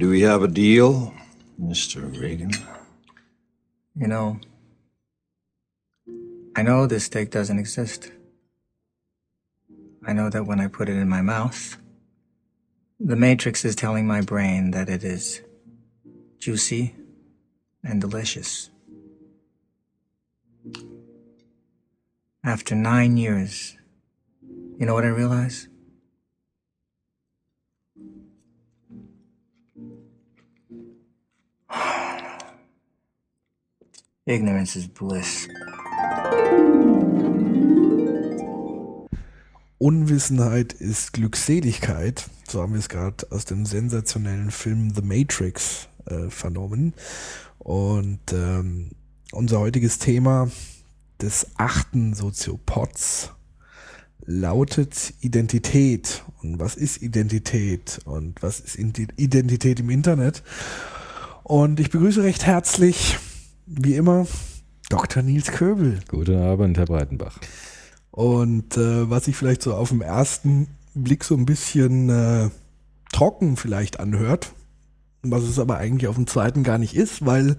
Do we have a deal, Mr. Reagan? You know, I know this steak doesn't exist. I know that when I put it in my mouth, the Matrix is telling my brain that it is juicy and delicious. After nine years, you know what I realize? Ignorance is bliss. Unwissenheit ist Glückseligkeit. So haben wir es gerade aus dem sensationellen Film The Matrix äh, vernommen. Und ähm, unser heutiges Thema des achten Soziopods lautet Identität. Und was ist Identität? Und was ist Identität im Internet? Und ich begrüße recht herzlich, wie immer, Dr. Nils Köbel. Guten Abend, Herr Breitenbach. Und äh, was sich vielleicht so auf den ersten Blick so ein bisschen äh, trocken vielleicht anhört, was es aber eigentlich auf dem zweiten gar nicht ist, weil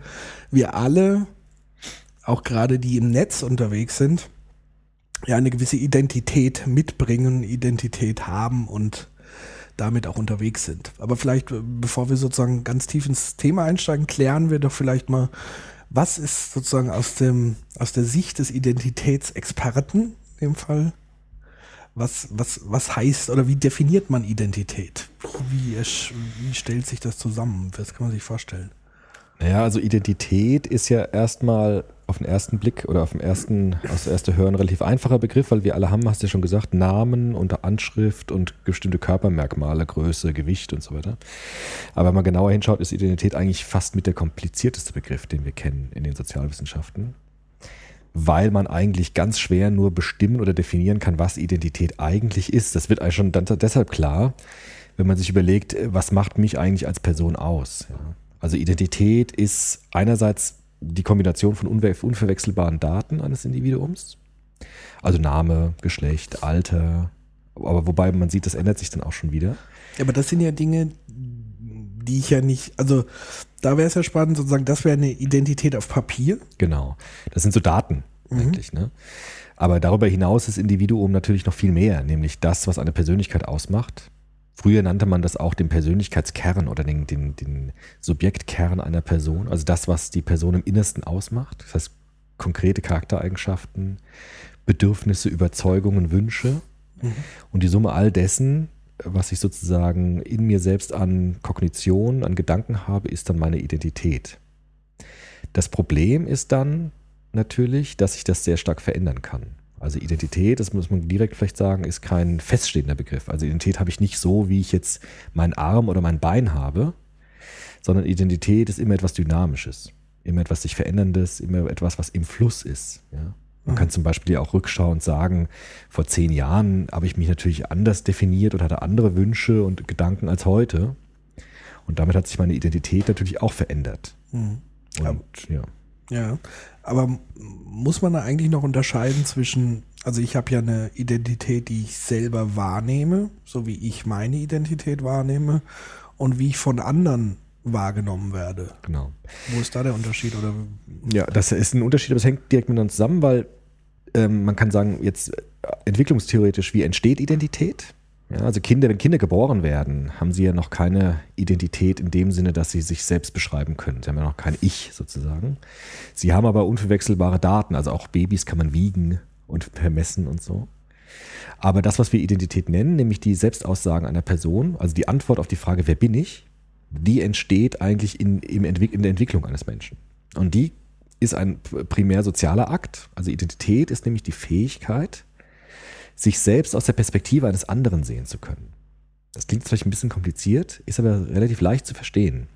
wir alle, auch gerade die im Netz unterwegs sind, ja eine gewisse Identität mitbringen, Identität haben und damit auch unterwegs sind. Aber vielleicht, äh, bevor wir sozusagen ganz tief ins Thema einsteigen, klären wir doch vielleicht mal, was ist sozusagen aus dem, aus der Sicht des Identitätsexperten dem Fall. Was, was, was heißt oder wie definiert man Identität? Wie, wie stellt sich das zusammen? Was kann man sich vorstellen? Naja, also Identität ist ja erstmal auf den ersten Blick oder auf dem ersten, aus der ersten Hören relativ einfacher Begriff, weil wir alle haben, hast du ja schon gesagt, Namen und Anschrift und bestimmte Körpermerkmale, Größe, Gewicht und so weiter. Aber wenn man genauer hinschaut, ist Identität eigentlich fast mit der komplizierteste Begriff, den wir kennen in den Sozialwissenschaften weil man eigentlich ganz schwer nur bestimmen oder definieren kann, was Identität eigentlich ist. Das wird eigentlich schon dann deshalb klar, wenn man sich überlegt, was macht mich eigentlich als Person aus. Ja. Also Identität ist einerseits die Kombination von unverwechselbaren Daten eines Individuums, also Name, Geschlecht, Alter, aber wobei man sieht, das ändert sich dann auch schon wieder. Aber das sind ja Dinge, die ich ja nicht, also da wäre es ja spannend, sozusagen, das wäre eine Identität auf Papier. Genau. Das sind so Daten mhm. eigentlich, ne? Aber darüber hinaus ist Individuum natürlich noch viel mehr, nämlich das, was eine Persönlichkeit ausmacht. Früher nannte man das auch den Persönlichkeitskern oder den, den, den Subjektkern einer Person, also das, was die Person im Innersten ausmacht. Das heißt, konkrete Charaktereigenschaften, Bedürfnisse, Überzeugungen, Wünsche. Mhm. Und die Summe all dessen was ich sozusagen in mir selbst an Kognition, an Gedanken habe, ist dann meine Identität. Das Problem ist dann natürlich, dass sich das sehr stark verändern kann. Also Identität, das muss man direkt vielleicht sagen, ist kein feststehender Begriff. Also Identität habe ich nicht so, wie ich jetzt meinen Arm oder mein Bein habe, sondern Identität ist immer etwas Dynamisches, immer etwas sich Veränderndes, immer etwas, was im Fluss ist. Ja? Man kann zum Beispiel ja auch rückschauend sagen, vor zehn Jahren habe ich mich natürlich anders definiert und hatte andere Wünsche und Gedanken als heute. Und damit hat sich meine Identität natürlich auch verändert. Mhm. Und, ja. ja, aber muss man da eigentlich noch unterscheiden zwischen, also ich habe ja eine Identität, die ich selber wahrnehme, so wie ich meine Identität wahrnehme und wie ich von anderen wahrgenommen werde. Genau. Wo ist da der Unterschied? Oder? Ja, das ist ein Unterschied, aber es hängt direkt miteinander zusammen, weil ähm, man kann sagen, jetzt äh, entwicklungstheoretisch, wie entsteht Identität? Ja, also Kinder, wenn Kinder geboren werden, haben sie ja noch keine Identität in dem Sinne, dass sie sich selbst beschreiben können. Sie haben ja noch kein Ich sozusagen. Sie haben aber unverwechselbare Daten, also auch Babys kann man wiegen und vermessen und so. Aber das, was wir Identität nennen, nämlich die Selbstaussagen einer Person, also die Antwort auf die Frage, wer bin ich, die entsteht eigentlich in, in der Entwicklung eines Menschen. Und die ist ein primär sozialer Akt. Also Identität ist nämlich die Fähigkeit, sich selbst aus der Perspektive eines anderen sehen zu können. Das klingt vielleicht ein bisschen kompliziert, ist aber relativ leicht zu verstehen.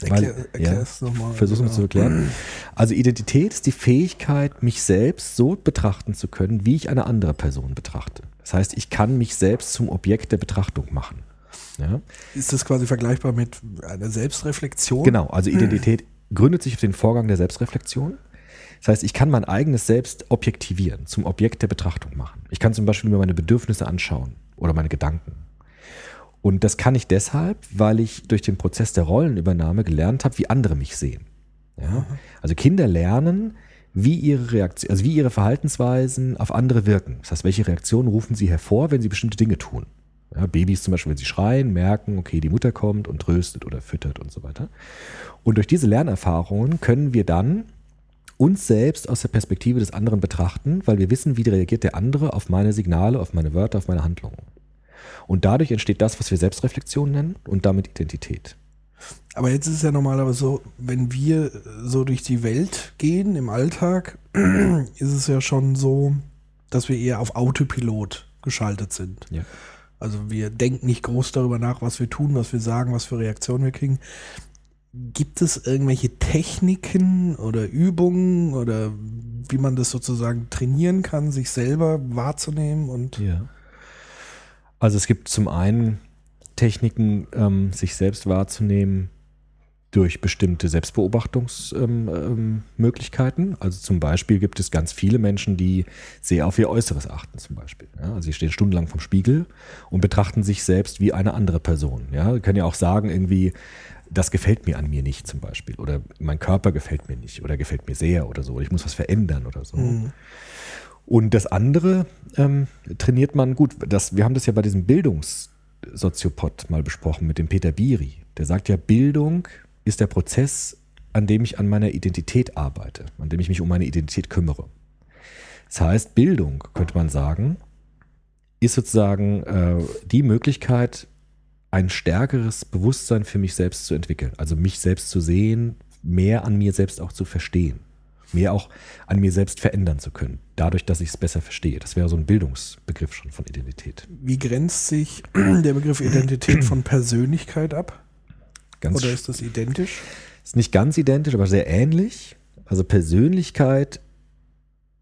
Erklär, erklär es nochmal. Versuch es zu erklären. Also Identität ist die Fähigkeit, mich selbst so betrachten zu können, wie ich eine andere Person betrachte. Das heißt, ich kann mich selbst zum Objekt der Betrachtung machen. Ja. Ist das quasi vergleichbar mit einer Selbstreflexion? Genau, also Identität gründet sich auf den Vorgang der Selbstreflexion. Das heißt, ich kann mein eigenes Selbst objektivieren, zum Objekt der Betrachtung machen. Ich kann zum Beispiel mir meine Bedürfnisse anschauen oder meine Gedanken. Und das kann ich deshalb, weil ich durch den Prozess der Rollenübernahme gelernt habe, wie andere mich sehen. Ja? Also Kinder lernen, wie ihre Reaktion, also wie ihre Verhaltensweisen auf andere wirken. Das heißt, welche Reaktionen rufen sie hervor, wenn sie bestimmte Dinge tun. Ja, Babys zum Beispiel, wenn sie schreien, merken, okay, die Mutter kommt und tröstet oder füttert und so weiter. Und durch diese Lernerfahrungen können wir dann uns selbst aus der Perspektive des anderen betrachten, weil wir wissen, wie reagiert der andere auf meine Signale, auf meine Wörter, auf meine Handlungen. Und dadurch entsteht das, was wir Selbstreflexion nennen und damit Identität. Aber jetzt ist es ja normalerweise so, wenn wir so durch die Welt gehen im Alltag, ist es ja schon so, dass wir eher auf Autopilot geschaltet sind. Ja. Also wir denken nicht groß darüber nach, was wir tun, was wir sagen, was für Reaktionen wir kriegen. Gibt es irgendwelche Techniken oder Übungen oder wie man das sozusagen trainieren kann, sich selber wahrzunehmen und Ja. Also es gibt zum einen Techniken, ähm, sich selbst wahrzunehmen durch bestimmte Selbstbeobachtungsmöglichkeiten. Ähm, Möglichkeiten. also zum Beispiel gibt es ganz viele Menschen, die sehr auf ihr Äußeres achten, zum Beispiel. Ja, also sie stehen stundenlang vom Spiegel und betrachten sich selbst wie eine andere Person. Ja, sie können ja auch sagen, irgendwie, das gefällt mir an mir nicht, zum Beispiel. Oder mein Körper gefällt mir nicht oder gefällt mir sehr oder so. Oder ich muss was verändern oder so. Und das andere ähm, trainiert man gut. Das, wir haben das ja bei diesem Bildungssoziopod mal besprochen mit dem Peter Biri. Der sagt ja, Bildung ist der Prozess, an dem ich an meiner Identität arbeite, an dem ich mich um meine Identität kümmere. Das heißt, Bildung, könnte man sagen, ist sozusagen äh, die Möglichkeit, ein stärkeres Bewusstsein für mich selbst zu entwickeln. Also mich selbst zu sehen, mehr an mir selbst auch zu verstehen. Mehr auch an mir selbst verändern zu können. Dadurch, dass ich es besser verstehe. Das wäre so ein Bildungsbegriff schon von Identität. wie grenzt sich der Begriff Identität von Persönlichkeit ab? Ganz Oder ist das identisch? Ist nicht ganz identisch, aber sehr ähnlich. Also Persönlichkeit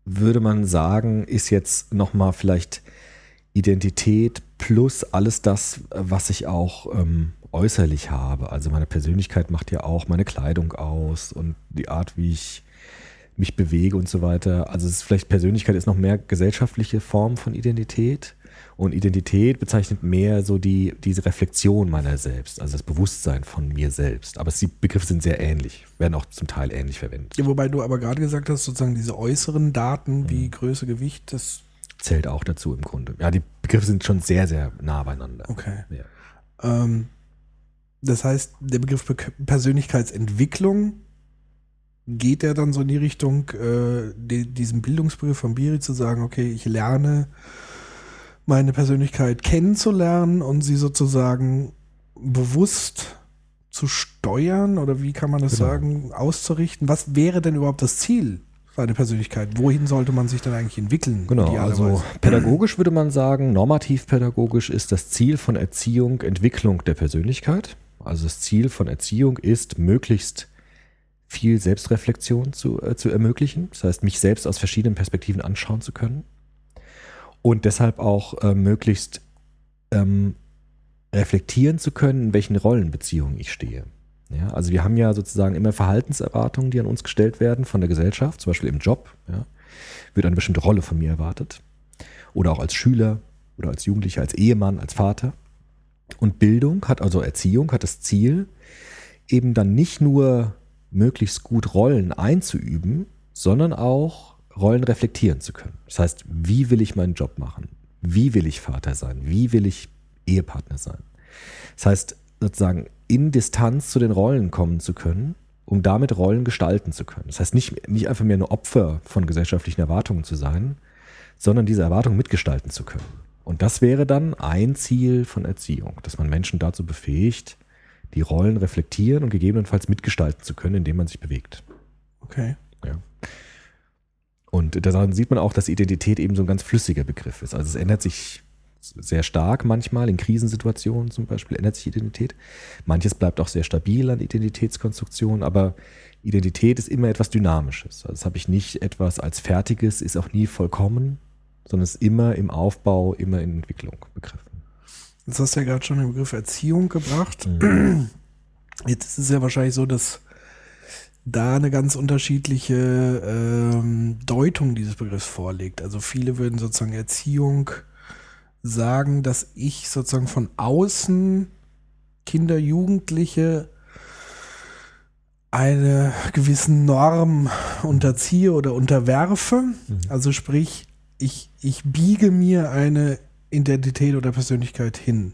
würde man sagen, ist jetzt nochmal vielleicht Identität plus alles das, was ich auch ähm, äußerlich habe. Also meine Persönlichkeit macht ja auch meine Kleidung aus und die Art, wie ich mich bewege und so weiter. Also es ist vielleicht Persönlichkeit ist noch mehr gesellschaftliche Form von Identität. Und Identität bezeichnet mehr so die, diese Reflexion meiner selbst, also das Bewusstsein von mir selbst. Aber die Begriffe sind sehr ähnlich, werden auch zum Teil ähnlich verwendet. Ja, wobei du aber gerade gesagt hast, sozusagen diese äußeren Daten wie Größe, Gewicht, das Zählt auch dazu im Grunde. Ja, die Begriffe sind schon sehr, sehr nah beieinander. Okay. Ja. Ähm, das heißt, der Begriff Be Persönlichkeitsentwicklung geht der dann so in die Richtung, äh, die, diesem Bildungsbegriff von Biri zu sagen, okay, ich lerne meine Persönlichkeit kennenzulernen und sie sozusagen bewusst zu steuern oder wie kann man das Genau. sagen, auszurichten. Was wäre denn überhaupt das Ziel seiner Persönlichkeit? Wohin sollte man sich dann eigentlich entwickeln? Genau, also pädagogisch würde man sagen, normativ pädagogisch ist das Ziel von Erziehung Entwicklung der Persönlichkeit. Also das Ziel von Erziehung ist, möglichst viel Selbstreflexion zu, äh, zu ermöglichen. Das heißt, mich selbst aus verschiedenen Perspektiven anschauen zu können. Und deshalb auch äh, möglichst ähm, reflektieren zu können, in welchen Rollenbeziehungen ich stehe. Ja, also wir haben ja sozusagen immer Verhaltenserwartungen, die an uns gestellt werden von der Gesellschaft, zum Beispiel im Job. Ja, wird eine bestimmte Rolle von mir erwartet. Oder auch als Schüler oder als Jugendlicher, als Ehemann, als Vater. Und Bildung hat, also Erziehung, hat das Ziel, eben dann nicht nur möglichst gut Rollen einzuüben, sondern auch Rollen reflektieren zu können. Das heißt, wie will ich meinen Job machen? Wie will ich Vater sein? Wie will ich Ehepartner sein? Das heißt, sozusagen in Distanz zu den Rollen kommen zu können, um damit Rollen gestalten zu können. Das heißt, nicht, nicht einfach mehr nur Opfer von gesellschaftlichen Erwartungen zu sein, sondern diese Erwartungen mitgestalten zu können. Und das wäre dann ein Ziel von Erziehung, dass man Menschen dazu befähigt, die Rollen reflektieren und gegebenenfalls mitgestalten zu können, indem man sich bewegt. Okay. Und daran sieht man auch, dass Identität eben so ein ganz flüssiger Begriff ist. Also es ändert sich sehr stark manchmal, in Krisensituationen zum Beispiel ändert sich Identität. Manches bleibt auch sehr stabil an Identitätskonstruktion, aber Identität ist immer etwas Dynamisches. Also das habe ich nicht etwas als Fertiges, ist auch nie vollkommen, sondern ist immer im Aufbau, immer in Entwicklung begriffen. Jetzt hast du ja gerade schon den Begriff Erziehung gebracht. Mhm. Jetzt ist es ja wahrscheinlich so, dass da eine ganz unterschiedliche ähm, Deutung dieses Begriffs vorliegt. Also viele würden sozusagen Erziehung sagen, dass ich sozusagen von außen Kinder, Jugendliche eine gewissen Norm unterziehe oder unterwerfe. Also sprich, ich, ich biege mir eine Identität oder Persönlichkeit hin.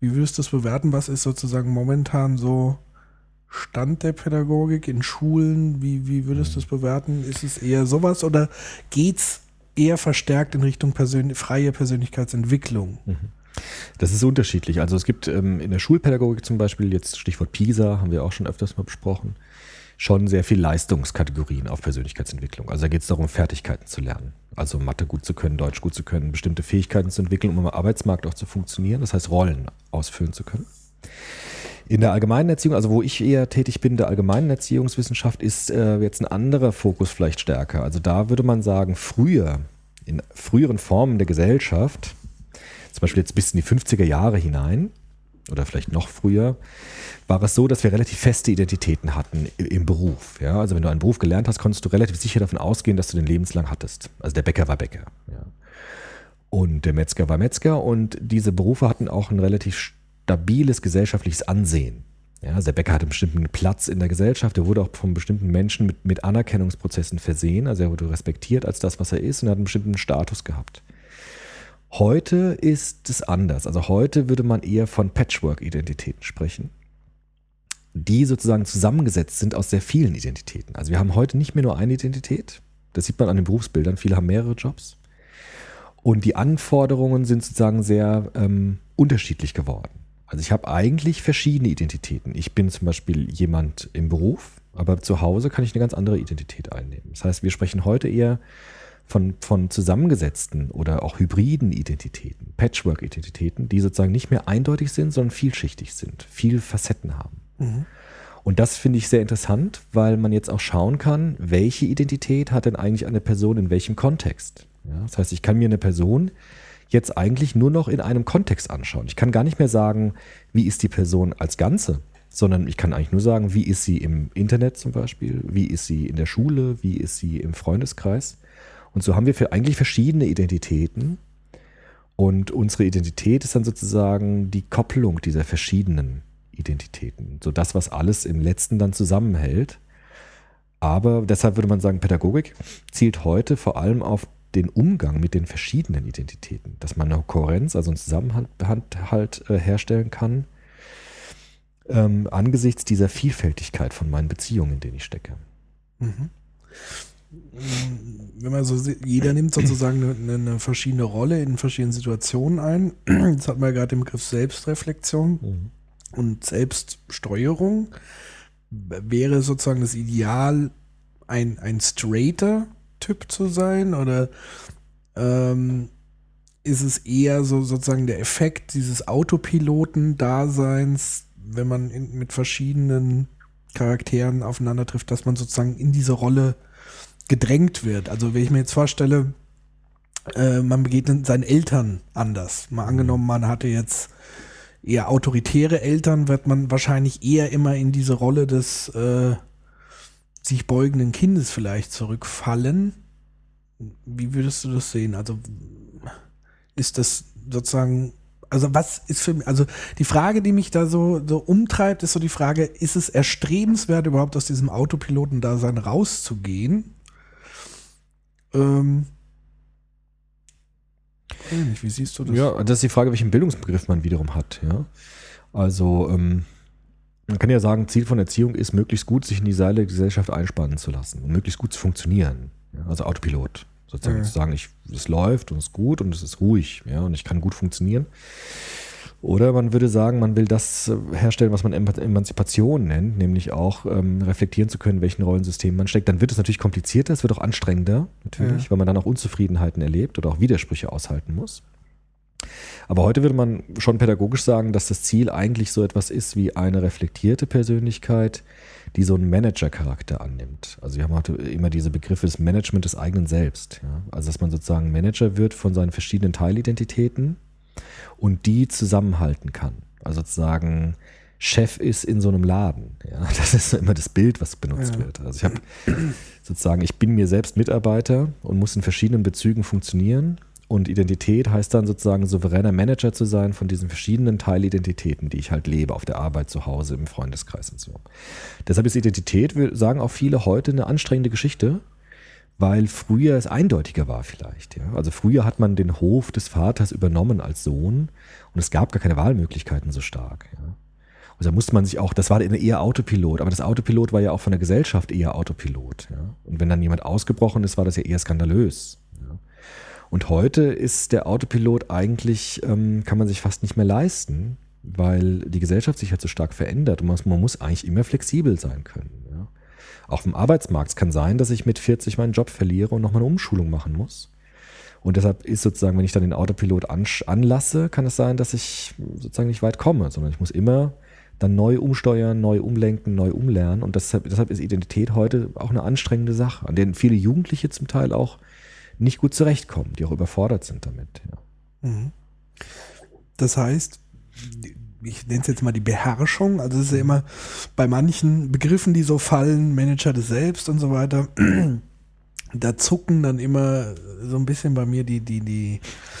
Wie würdest du das bewerten? Was ist sozusagen momentan so Stand der Pädagogik in Schulen? Wie, wie würdest du das bewerten? Ist es eher sowas oder geht's eher verstärkt in Richtung Persön freie Persönlichkeitsentwicklung? Das ist unterschiedlich. Also es gibt ähm, in der Schulpädagogik zum Beispiel, jetzt Stichwort PISA, haben wir auch schon öfters mal besprochen, schon sehr viel Leistungskategorien auf Persönlichkeitsentwicklung. Also da geht es darum, Fertigkeiten zu lernen. Also Mathe gut zu können, Deutsch gut zu können, bestimmte Fähigkeiten zu entwickeln, um am Arbeitsmarkt auch zu funktionieren. Das heißt, Rollen ausfüllen zu können. In der allgemeinen Erziehung, also wo ich eher tätig bin, der allgemeinen Erziehungswissenschaft, ist äh, jetzt ein anderer Fokus vielleicht stärker. Also da würde man sagen, früher, in früheren Formen der Gesellschaft, zum Beispiel jetzt bis in die 50er Jahre hinein oder vielleicht noch früher, war es so, dass wir relativ feste Identitäten hatten im Beruf. Ja? Also wenn du einen Beruf gelernt hast, konntest du relativ sicher davon ausgehen, dass du den lebenslang hattest. Also der Bäcker war Bäcker. Ja. Und der Metzger war Metzger und diese Berufe hatten auch ein relativ stabiles gesellschaftliches Ansehen. Ja, also der Bäcker hatte einen bestimmten Platz in der Gesellschaft, er wurde auch von bestimmten Menschen mit, mit Anerkennungsprozessen versehen, also er wurde respektiert als das, was er ist und hat einen bestimmten Status gehabt. Heute ist es anders. Also heute würde man eher von Patchwork-Identitäten sprechen, die sozusagen zusammengesetzt sind aus sehr vielen Identitäten. Also wir haben heute nicht mehr nur eine Identität. Das sieht man an den Berufsbildern. Viele haben mehrere Jobs. Und die Anforderungen sind sozusagen sehr ähm, unterschiedlich geworden. Also ich habe eigentlich verschiedene Identitäten. Ich bin zum Beispiel jemand im Beruf, aber zu Hause kann ich eine ganz andere Identität einnehmen. Das heißt, wir sprechen heute eher von, von zusammengesetzten oder auch hybriden Identitäten, Patchwork-Identitäten, die sozusagen nicht mehr eindeutig sind, sondern vielschichtig sind, viel Facetten haben. Und das finde ich sehr interessant, weil man jetzt auch schauen kann, welche Identität hat denn eigentlich eine Person in welchem Kontext. Ja, das heißt, ich kann mir eine Person jetzt eigentlich nur noch in einem Kontext anschauen. Ich kann gar nicht mehr sagen, wie ist die Person als Ganze, sondern ich kann eigentlich nur sagen, wie ist sie im Internet zum Beispiel, wie ist sie in der Schule, wie ist sie im Freundeskreis. Und so haben wir für eigentlich verschiedene Identitäten. Und unsere Identität ist dann sozusagen die Kopplung dieser verschiedenen Identitäten. So das, was alles im letzten dann zusammenhält. Aber deshalb würde man sagen, Pädagogik zielt heute vor allem auf den Umgang mit den verschiedenen Identitäten, dass man eine Kohärenz, also einen Zusammenhalt halt, äh, herstellen kann, ähm, angesichts dieser Vielfältigkeit von meinen Beziehungen, in denen ich stecke. wenn man so sieht, jeder nimmt sozusagen eine, eine verschiedene Rolle in verschiedenen Situationen ein. Jetzt hat man ja gerade den Begriff Selbstreflexion und Selbststeuerung. Wäre sozusagen das Ideal, ein, ein straighter Typ zu sein oder ähm, ist es eher so sozusagen der Effekt dieses Autopiloten-Daseins, wenn man in, mit verschiedenen Charakteren aufeinander trifft, dass man sozusagen in diese Rolle gedrängt wird. Also wenn ich mir jetzt vorstelle, äh, man begegnet seinen Eltern anders. Mal angenommen, man hatte jetzt eher autoritäre Eltern, wird man wahrscheinlich eher immer in diese Rolle des äh, sich beugenden Kindes vielleicht zurückfallen. Wie würdest du das sehen? Also ist das sozusagen, also was ist für mich, also die Frage, die mich da so, so umtreibt, ist so die Frage, ist es erstrebenswert, überhaupt aus diesem Autopiloten-Dasein rauszugehen? Ähm, wie siehst du das? Ja, das ist die Frage, welchen Bildungsbegriff man wiederum hat. Ja? Also ähm, man kann ja sagen, Ziel von Erziehung ist, möglichst gut sich in die Seile der Gesellschaft einspannen zu lassen und möglichst gut zu funktionieren. Ja? Also Autopilot. Sozusagen Ja. zu sagen, ich, es läuft und es ist gut und es ist ruhig ja? und ich kann gut funktionieren. Oder man würde sagen, man will das äh, herstellen, was man Eman- Emanzipation nennt, nämlich auch ähm, reflektieren zu können, welchen Rollensystem man steckt. Dann wird es natürlich komplizierter, es wird auch anstrengender, natürlich, Ja. weil man dann auch Unzufriedenheiten erlebt oder auch Widersprüche aushalten muss. Aber heute würde man schon pädagogisch sagen, dass das Ziel eigentlich so etwas ist wie eine reflektierte Persönlichkeit, die so einen Manager-Charakter annimmt. Also wir haben heute immer diese Begriffe des Management des eigenen Selbst. Ja? Also dass man sozusagen Manager wird von seinen verschiedenen Teilidentitäten und die zusammenhalten kann. Also sozusagen Chef ist in so einem Laden. Ja? Das ist immer das Bild, was benutzt Ja. wird. Also ich habe sozusagen, ich bin mir selbst Mitarbeiter und muss in verschiedenen Bezügen funktionieren Und Identität heißt dann sozusagen souveräner Manager zu sein von diesen verschiedenen Teilidentitäten, die ich halt lebe, auf der Arbeit, zu Hause, im Freundeskreis und so. Deshalb ist Identität, sagen auch viele heute, eine anstrengende Geschichte, weil früher es eindeutiger war vielleicht. Ja? Also früher hat man den Hof des Vaters übernommen als Sohn und es gab gar keine Wahlmöglichkeiten so stark. Ja? Und da musste man sich auch, das war eher Autopilot, aber das Autopilot war ja auch von der Gesellschaft eher Autopilot. Ja? Und wenn dann jemand ausgebrochen ist, war das ja eher skandalös. Und heute ist der Autopilot eigentlich, ähm, kann man sich fast nicht mehr leisten, weil die Gesellschaft sich halt so stark verändert und man, muss eigentlich immer flexibel sein können. Ja? Auch im Arbeitsmarkt. Es kann sein, dass ich mit 40 meinen Job verliere und nochmal eine Umschulung machen muss. Und deshalb ist sozusagen, wenn ich dann den Autopilot anlasse, kann es sein, dass ich sozusagen nicht weit komme, sondern ich muss immer dann neu umsteuern, neu umlenken, neu umlernen. Und deshalb, deshalb ist Identität heute auch eine anstrengende Sache, an der viele Jugendliche zum Teil auch nicht gut zurechtkommen, die auch überfordert sind damit. Ja. Mhm. Das heißt, ich nenne es jetzt mal die Beherrschung. Also es ist ja immer bei manchen Begriffen, die so fallen, Manager des Selbst und so weiter, da zucken dann immer so ein bisschen bei mir die, die, die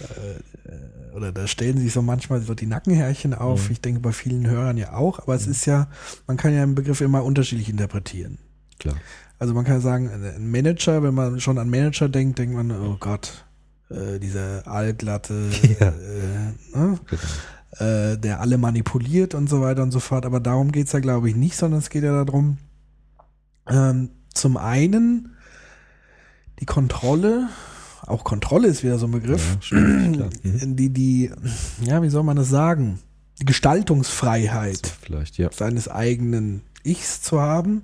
äh, oder da stellen sich so manchmal so die Nackenhärchen auf. Mhm. Ich denke bei vielen Hörern ja auch, aber es mhm. ist ja, man kann ja einen Begriff immer unterschiedlich interpretieren. Klar. Also man kann sagen, ein Manager, wenn man schon an Manager denkt, denkt man, oh Gott, äh, dieser allglatte, ja. äh, ne? genau. äh, der alle manipuliert und so weiter und so fort. Aber darum geht es ja, glaube ich, nicht, sondern es geht ja darum, ähm, zum einen die Kontrolle auch Kontrolle ist wieder so ein Begriff, ja, mhm. die, die, ja, wie soll man das sagen? Die Gestaltungsfreiheit so, vielleicht, ja. seines eigenen Ichs zu haben, mhm.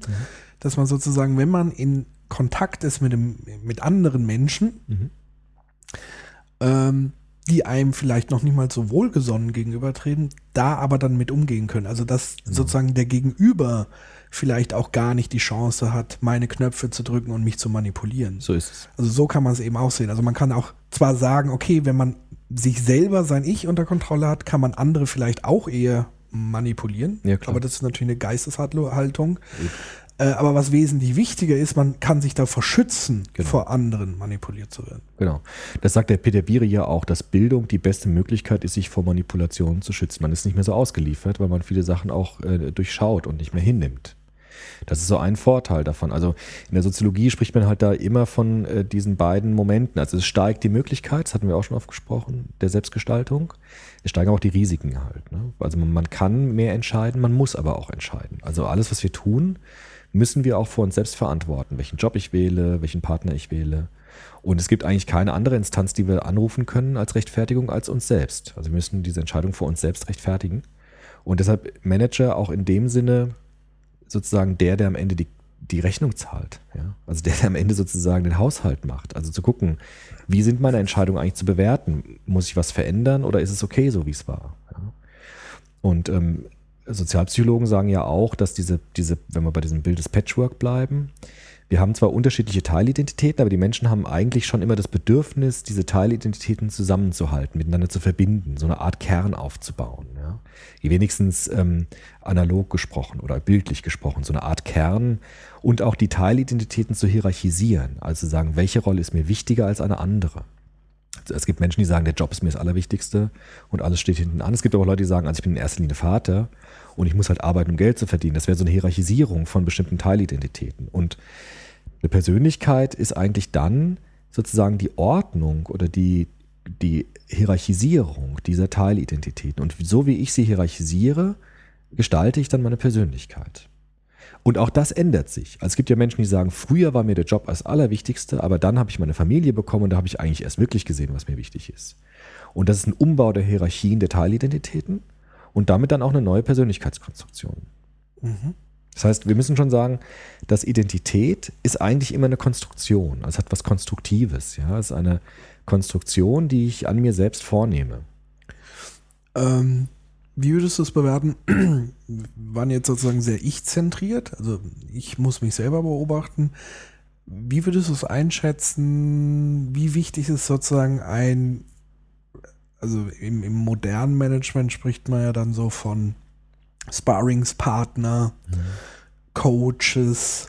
Dass man sozusagen, wenn man in Kontakt ist mit, dem, mit anderen Menschen, mhm. ähm, die einem vielleicht noch nicht mal so wohlgesonnen gegenübertreten, da aber dann mit umgehen können. Also dass genau. sozusagen der Gegenüber vielleicht auch gar nicht die Chance hat, meine Knöpfe zu drücken und mich zu manipulieren. So ist es. Also so kann man es eben auch sehen. Also man kann auch zwar sagen, okay, wenn man sich selber sein Ich unter Kontrolle hat, kann man andere vielleicht auch eher manipulieren. Ja, klar. Aber das ist natürlich eine Geisteshaltung. Äh, aber was wesentlich wichtiger ist, man kann sich davor schützen, genau. vor anderen manipuliert zu werden. Genau. Das sagt der Peter Biri ja auch, dass Bildung die beste Möglichkeit ist, sich vor Manipulationen zu schützen. Man ist nicht mehr so ausgeliefert, weil man viele Sachen auch äh, durchschaut und nicht mehr hinnimmt. Das ist so ein Vorteil davon. Also in der Soziologie spricht man halt da immer von äh, diesen beiden Momenten. Also es steigt die Möglichkeit, das hatten wir auch schon oft gesprochen, der Selbstgestaltung. Es steigen auch die Risiken halt. Ne? Also man, man kann mehr entscheiden, man muss aber auch entscheiden. Also alles, was wir tun, müssen wir auch vor uns selbst verantworten, welchen Job ich wähle, welchen Partner ich wähle. Und es gibt eigentlich keine andere Instanz, die wir anrufen können als Rechtfertigung als uns selbst. Also wir müssen diese Entscheidung vor uns selbst rechtfertigen. Und deshalb Manager auch in dem Sinne sozusagen der, der am Ende die, die Rechnung zahlt. Ja? Also der, der am Ende sozusagen den Haushalt macht. Also zu gucken, wie sind meine Entscheidungen eigentlich zu bewerten? Muss ich was verändern oder ist es okay, so wie es war? Ja? Und ähm, Sozialpsychologen sagen ja auch, dass diese, diese, wenn wir bei diesem Bild des Patchwork bleiben, wir haben zwar unterschiedliche Teilidentitäten, aber die Menschen haben eigentlich schon immer das Bedürfnis, diese Teilidentitäten zusammenzuhalten, miteinander zu verbinden, so eine Art Kern aufzubauen. Ja? Wenigstens ähm, analog gesprochen oder bildlich gesprochen, so eine Art Kern und auch die Teilidentitäten zu hierarchisieren, also zu sagen, welche Rolle ist mir wichtiger als eine andere. Es gibt Menschen, die sagen, der Job ist mir das Allerwichtigste und alles steht hinten an. Es gibt aber Leute, die sagen, also ich bin in erster Linie Vater und ich muss halt arbeiten, um Geld zu verdienen. Das wäre so eine Hierarchisierung von bestimmten Teilidentitäten. Und eine Persönlichkeit ist eigentlich dann sozusagen die Ordnung oder die, die Hierarchisierung dieser Teilidentitäten. Und so wie ich sie hierarchisiere, gestalte ich dann meine Persönlichkeit. Und auch das ändert sich. Also es gibt ja Menschen, die sagen, früher war mir der Job das Allerwichtigste, aber dann habe ich meine Familie bekommen und da habe ich eigentlich erst wirklich gesehen, was mir wichtig ist. Und das ist ein Umbau der Hierarchien der Teilidentitäten und damit dann auch eine neue Persönlichkeitskonstruktion. Mhm. Das heißt, wir müssen schon sagen, dass Identität ist eigentlich immer eine Konstruktion. Also es hat was Konstruktives. Ja? Es ist eine Konstruktion, die ich an mir selbst vornehme. Ähm, wie würdest du es bewerten? waren jetzt sozusagen sehr ich-zentriert. Also ich muss mich selber beobachten. Wie würdest du es einschätzen? Wie wichtig ist sozusagen ein also im, im modernen Management spricht man ja dann so von Sparringspartner, mhm. Coaches,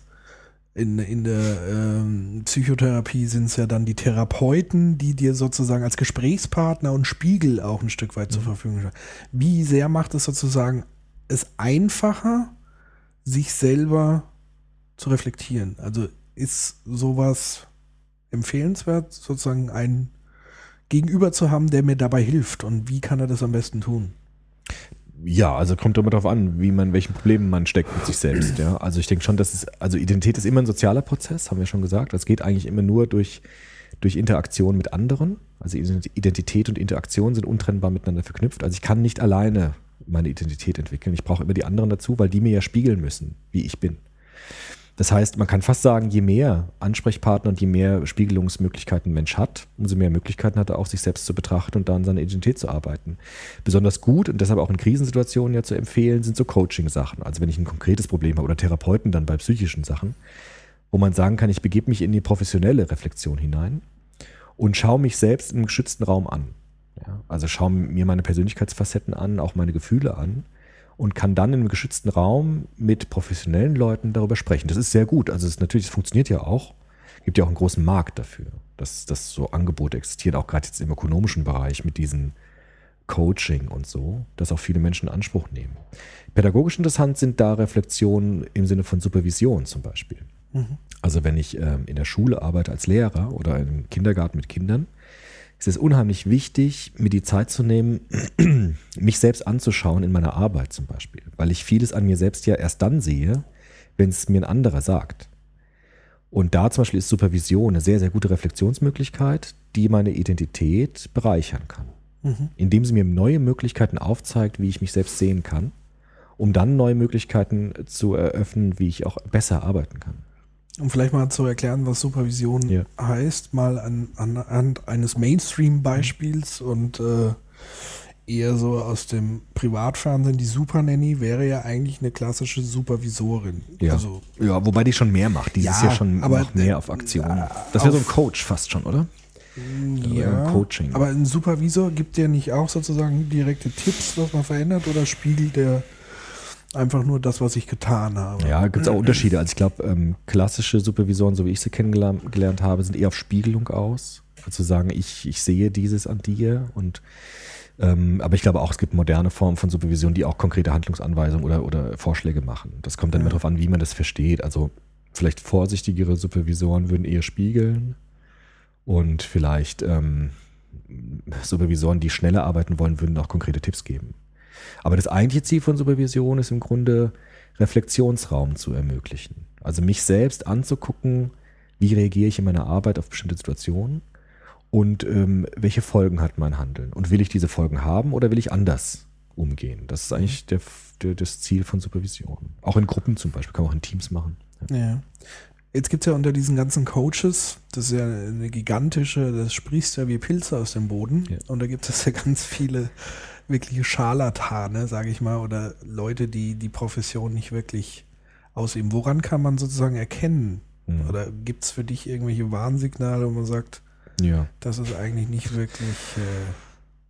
in, in der ähm, Psychotherapie sind es ja dann die Therapeuten, die dir sozusagen als Gesprächspartner und Spiegel auch ein Stück weit zur Verfügung stehen. Wie sehr macht es sozusagen es einfacher, sich selber zu reflektieren? Also ist sowas empfehlenswert, sozusagen ein Gegenüber zu haben, der mir dabei hilft? Und wie kann er das am besten tun? Ja, also kommt immer darauf an, wie man, welchen Problemen man steckt mit sich selbst. Ja. Also ich denke schon, dass es, also Identität ist immer ein sozialer Prozess, haben wir schon gesagt. Das geht eigentlich immer nur durch, durch Interaktion mit anderen. Also Identität und Interaktion sind untrennbar miteinander verknüpft. Also ich kann nicht alleine meine Identität entwickeln. Ich brauche immer die anderen dazu, weil die mir ja spiegeln müssen, wie ich bin. Das heißt, man kann fast sagen, je mehr Ansprechpartner und je mehr Spiegelungsmöglichkeiten ein Mensch hat, umso mehr Möglichkeiten hat er auch, sich selbst zu betrachten und da an seiner Identität zu arbeiten. Besonders gut und deshalb auch in Krisensituationen ja zu empfehlen, sind so Coaching-Sachen. Also wenn ich ein konkretes Problem habe oder Therapeuten dann bei psychischen Sachen, wo man sagen kann, ich begebe mich in die professionelle Reflexion hinein und schaue mich selbst im geschützten Raum an. Ja, also schaue mir meine Persönlichkeitsfacetten an, auch meine Gefühle an und kann dann in einem geschützten Raum mit professionellen Leuten darüber sprechen. Das ist sehr gut. Also es natürlich, es funktioniert ja auch. Gibt ja auch einen großen Markt dafür, dass, dass so Angebote existieren, auch gerade jetzt im ökonomischen Bereich mit diesen Coaching und so, dass auch viele Menschen in Anspruch nehmen. Pädagogisch interessant sind da Reflexionen im Sinne von Supervision zum Beispiel. Mhm. Also wenn ich ähm, in der Schule arbeite als Lehrer oder im Kindergarten mit Kindern, es ist unheimlich wichtig, mir die Zeit zu nehmen, mich selbst anzuschauen in meiner Arbeit zum Beispiel, weil ich vieles an mir selbst ja erst dann sehe, wenn es mir ein anderer sagt. Und da zum Beispiel ist Supervision eine sehr, sehr gute Reflexionsmöglichkeit, die meine Identität bereichern kann. Mhm. Indem sie mir neue Möglichkeiten aufzeigt, wie ich mich selbst sehen kann, um dann neue Möglichkeiten zu eröffnen, wie ich auch besser arbeiten kann. Um vielleicht mal zu erklären, was Supervision ja. heißt, mal an, anhand eines Mainstream-Beispiels und äh, eher so aus dem Privatfernsehen. Die Super Nanny wäre ja eigentlich eine klassische Supervisorin. Ja, also, ja wobei die schon mehr macht. Die ja, ist ja schon aber, noch mehr auf Aktionen. Das wäre so ein Coach fast schon, oder? Ja, Coaching. Aber ein Supervisor gibt dir nicht auch sozusagen direkte Tipps, was man verändert, oder spiegelt der einfach nur das, was ich getan habe. Ja, gibt es auch Unterschiede. Also ich glaube, ähm, klassische Supervisoren, so wie ich sie kennengelernt habe, sind eher auf Spiegelung aus. Also sagen, ich, ich sehe dieses an dir und ähm, aber ich glaube auch, es gibt moderne Formen von Supervision, die auch konkrete Handlungsanweisungen oder, oder Vorschläge machen. Das kommt dann ja. immer darauf an, wie man das versteht. Also vielleicht vorsichtigere Supervisoren würden eher spiegeln und vielleicht ähm, Supervisoren, die schneller arbeiten wollen, würden auch konkrete Tipps geben. Aber das eigentliche Ziel von Supervision ist im Grunde, Reflexionsraum zu ermöglichen. Also mich selbst anzugucken, wie reagiere ich in meiner Arbeit auf bestimmte Situationen und ähm, welche Folgen hat mein Handeln. Und will ich diese Folgen haben oder will ich anders umgehen? Das ist eigentlich der, der, das Ziel von Supervision. Auch in Gruppen zum Beispiel, kann man auch in Teams machen. Ja. ja. Jetzt gibt es ja unter diesen ganzen Coaches, das ist ja eine gigantische, das sprießt ja wie Pilze aus dem Boden. Ja. Und da gibt es ja ganz viele wirkliche Scharlatane, sage ich mal, oder Leute, die die Profession nicht wirklich ausüben. Woran kann man sozusagen erkennen? Mhm. Oder gibt es für dich irgendwelche Warnsignale, wo man sagt, ja. das ist eigentlich nicht wirklich äh,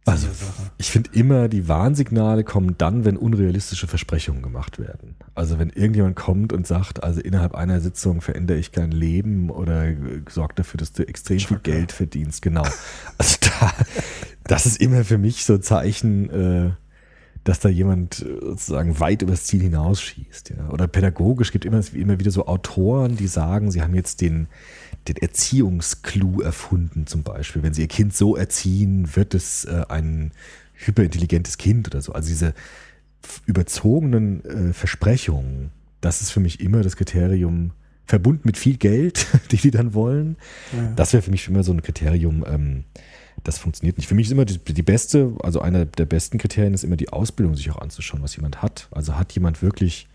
also, ich finde immer, die Warnsignale kommen dann, wenn unrealistische Versprechungen gemacht werden. Also wenn irgendjemand kommt und sagt, also innerhalb einer Sitzung verändere ich dein Leben oder sorgt dafür, dass du extrem viel Geld verdienst. Genau. Also da, das ist immer für mich so ein Zeichen, äh, dass da jemand äh, sozusagen weit übers Ziel hinausschießt. Ja. Oder pädagogisch gibt immer, immer wieder so Autoren, die sagen, sie haben jetzt den, den Erziehungsclou erfunden, zum Beispiel. Wenn sie ihr Kind so erziehen, wird es äh, ein hyperintelligentes Kind oder so. Also diese überzogenen äh, Versprechungen, das ist für mich immer das Kriterium, verbunden mit viel Geld, die die dann wollen. Ja. Das wäre für mich immer so ein Kriterium, ähm, das funktioniert nicht. Für mich ist immer die, die, beste, also einer der besten Kriterien ist immer die Ausbildung, sich auch anzuschauen, was jemand hat. Also hat jemand wirklich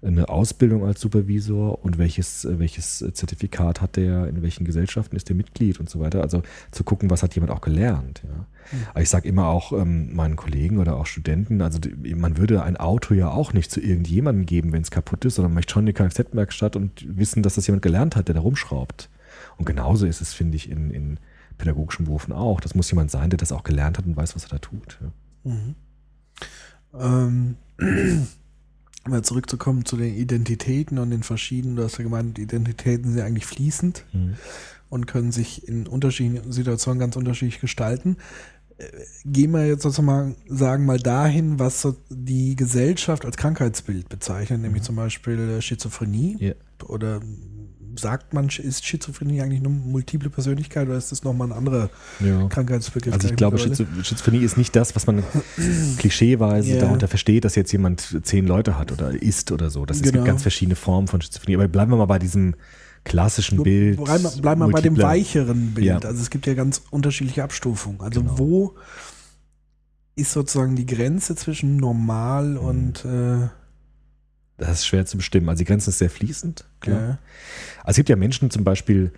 eine Ausbildung als Supervisor und welches, welches Zertifikat hat der, in welchen Gesellschaften ist der Mitglied und so weiter. Also zu gucken, was hat jemand auch gelernt. Ja. Mhm. Ich sage immer auch ähm, meinen Kollegen oder auch Studenten, also die, man würde ein Auto ja auch nicht zu irgendjemandem geben, wenn es kaputt ist, sondern man möchte schon eine Kfz-Werkstatt und wissen, dass das jemand gelernt hat, der da rumschraubt. Und genauso ist es, finde ich, in, in pädagogischen Berufen auch. Das muss jemand sein, der das auch gelernt hat und weiß, was er da tut. Ja. Mhm. Ähm mal zurückzukommen zu den Identitäten und den verschiedenen, du hast ja gemeint, Identitäten sind eigentlich fließend Mhm. und können sich in unterschiedlichen Situationen ganz unterschiedlich gestalten. Äh, Gehen wir jetzt sozusagen sagen mal dahin, was so die Gesellschaft als Krankheitsbild bezeichnet, nämlich zum Beispiel äh, Schizophrenie. Ja. Oder sagt man, ist Schizophrenie eigentlich nur multiple Persönlichkeit oder ist das nochmal ein anderer Ja. Krankheitsbegriff? Also ich glaube, Schizophrenie ist nicht das, was man klischeeweise Ja. darunter versteht, dass jetzt jemand zehn Leute hat oder ist oder so. Das, Es Genau. gibt ganz verschiedene Formen von Schizophrenie. Aber bleiben wir mal bei diesem klassischen Bild. Bleiben wir bleiben wir bei dem weicheren Bild. Ja. Also es gibt ja ganz unterschiedliche Abstufungen. Also Genau. wo ist sozusagen die Grenze zwischen normal Mhm. und äh, Das ist schwer zu bestimmen. Also die Grenze ist sehr fließend. Klar. ja. Also es gibt ja Menschen zum Beispiel,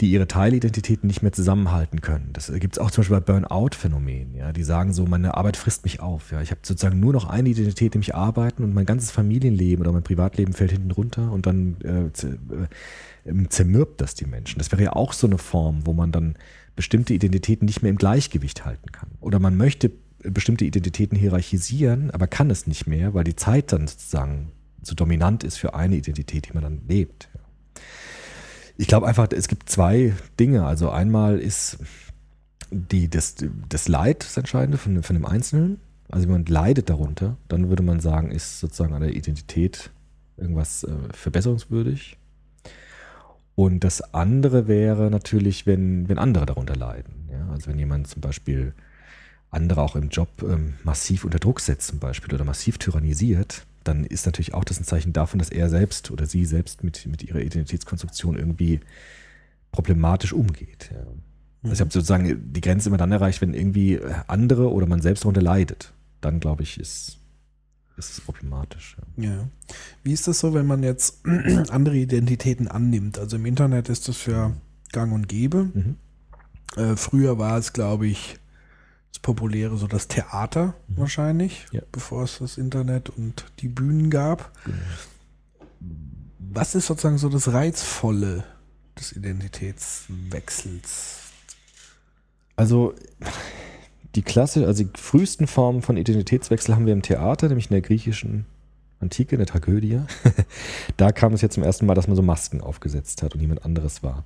die ihre Teilidentitäten nicht mehr zusammenhalten können. Das gibt es auch zum Beispiel bei Burnout-Phänomenen. Ja, die sagen so, meine Arbeit frisst mich auf. Ja, ich habe sozusagen nur noch eine Identität, nämlich arbeiten und mein ganzes Familienleben oder mein Privatleben fällt hinten runter und dann äh, äh, ähm, zermürbt das die Menschen. Das wäre ja auch so eine Form, wo man dann bestimmte Identitäten nicht mehr im Gleichgewicht halten kann. Oder man möchte bestimmte Identitäten hierarchisieren, aber kann es nicht mehr, weil die Zeit dann sozusagen zu dominant ist für eine Identität, die man dann lebt. Ich glaube einfach, es gibt zwei Dinge. Also einmal ist die, das, das Leid das Entscheidende von, von dem Einzelnen. Also jemand leidet darunter, dann würde man sagen, ist sozusagen an der Identität irgendwas äh, verbesserungswürdig. Und das andere wäre natürlich, wenn, wenn andere darunter leiden. Ja? Also wenn jemand zum Beispiel andere auch im Job ähm, massiv unter Druck setzt zum Beispiel oder massiv tyrannisiert, dann ist natürlich auch das ein Zeichen davon, dass er selbst oder sie selbst mit, mit ihrer Identitätskonstruktion irgendwie problematisch umgeht. Ja. Also ich habe sozusagen die Grenze immer dann erreicht, wenn irgendwie andere oder man selbst darunter leidet. Dann glaube ich, ist, ist es problematisch. Ja. Ja. Wie ist das so, wenn man jetzt andere Identitäten annimmt? Also im Internet ist das ja gang und gäbe. Mhm. Äh, früher war es, glaube ich, das Populäre so das Theater wahrscheinlich, Ja. bevor es das Internet und die Bühnen gab. Was ist sozusagen so das Reizvolle des Identitätswechsels? Also die Klasse, also die frühesten Formen von Identitätswechsel haben wir im Theater, nämlich in der griechischen Antike, in der Tragödie. da kam es jetzt zum ersten Mal, dass man so Masken aufgesetzt hat und jemand anderes war.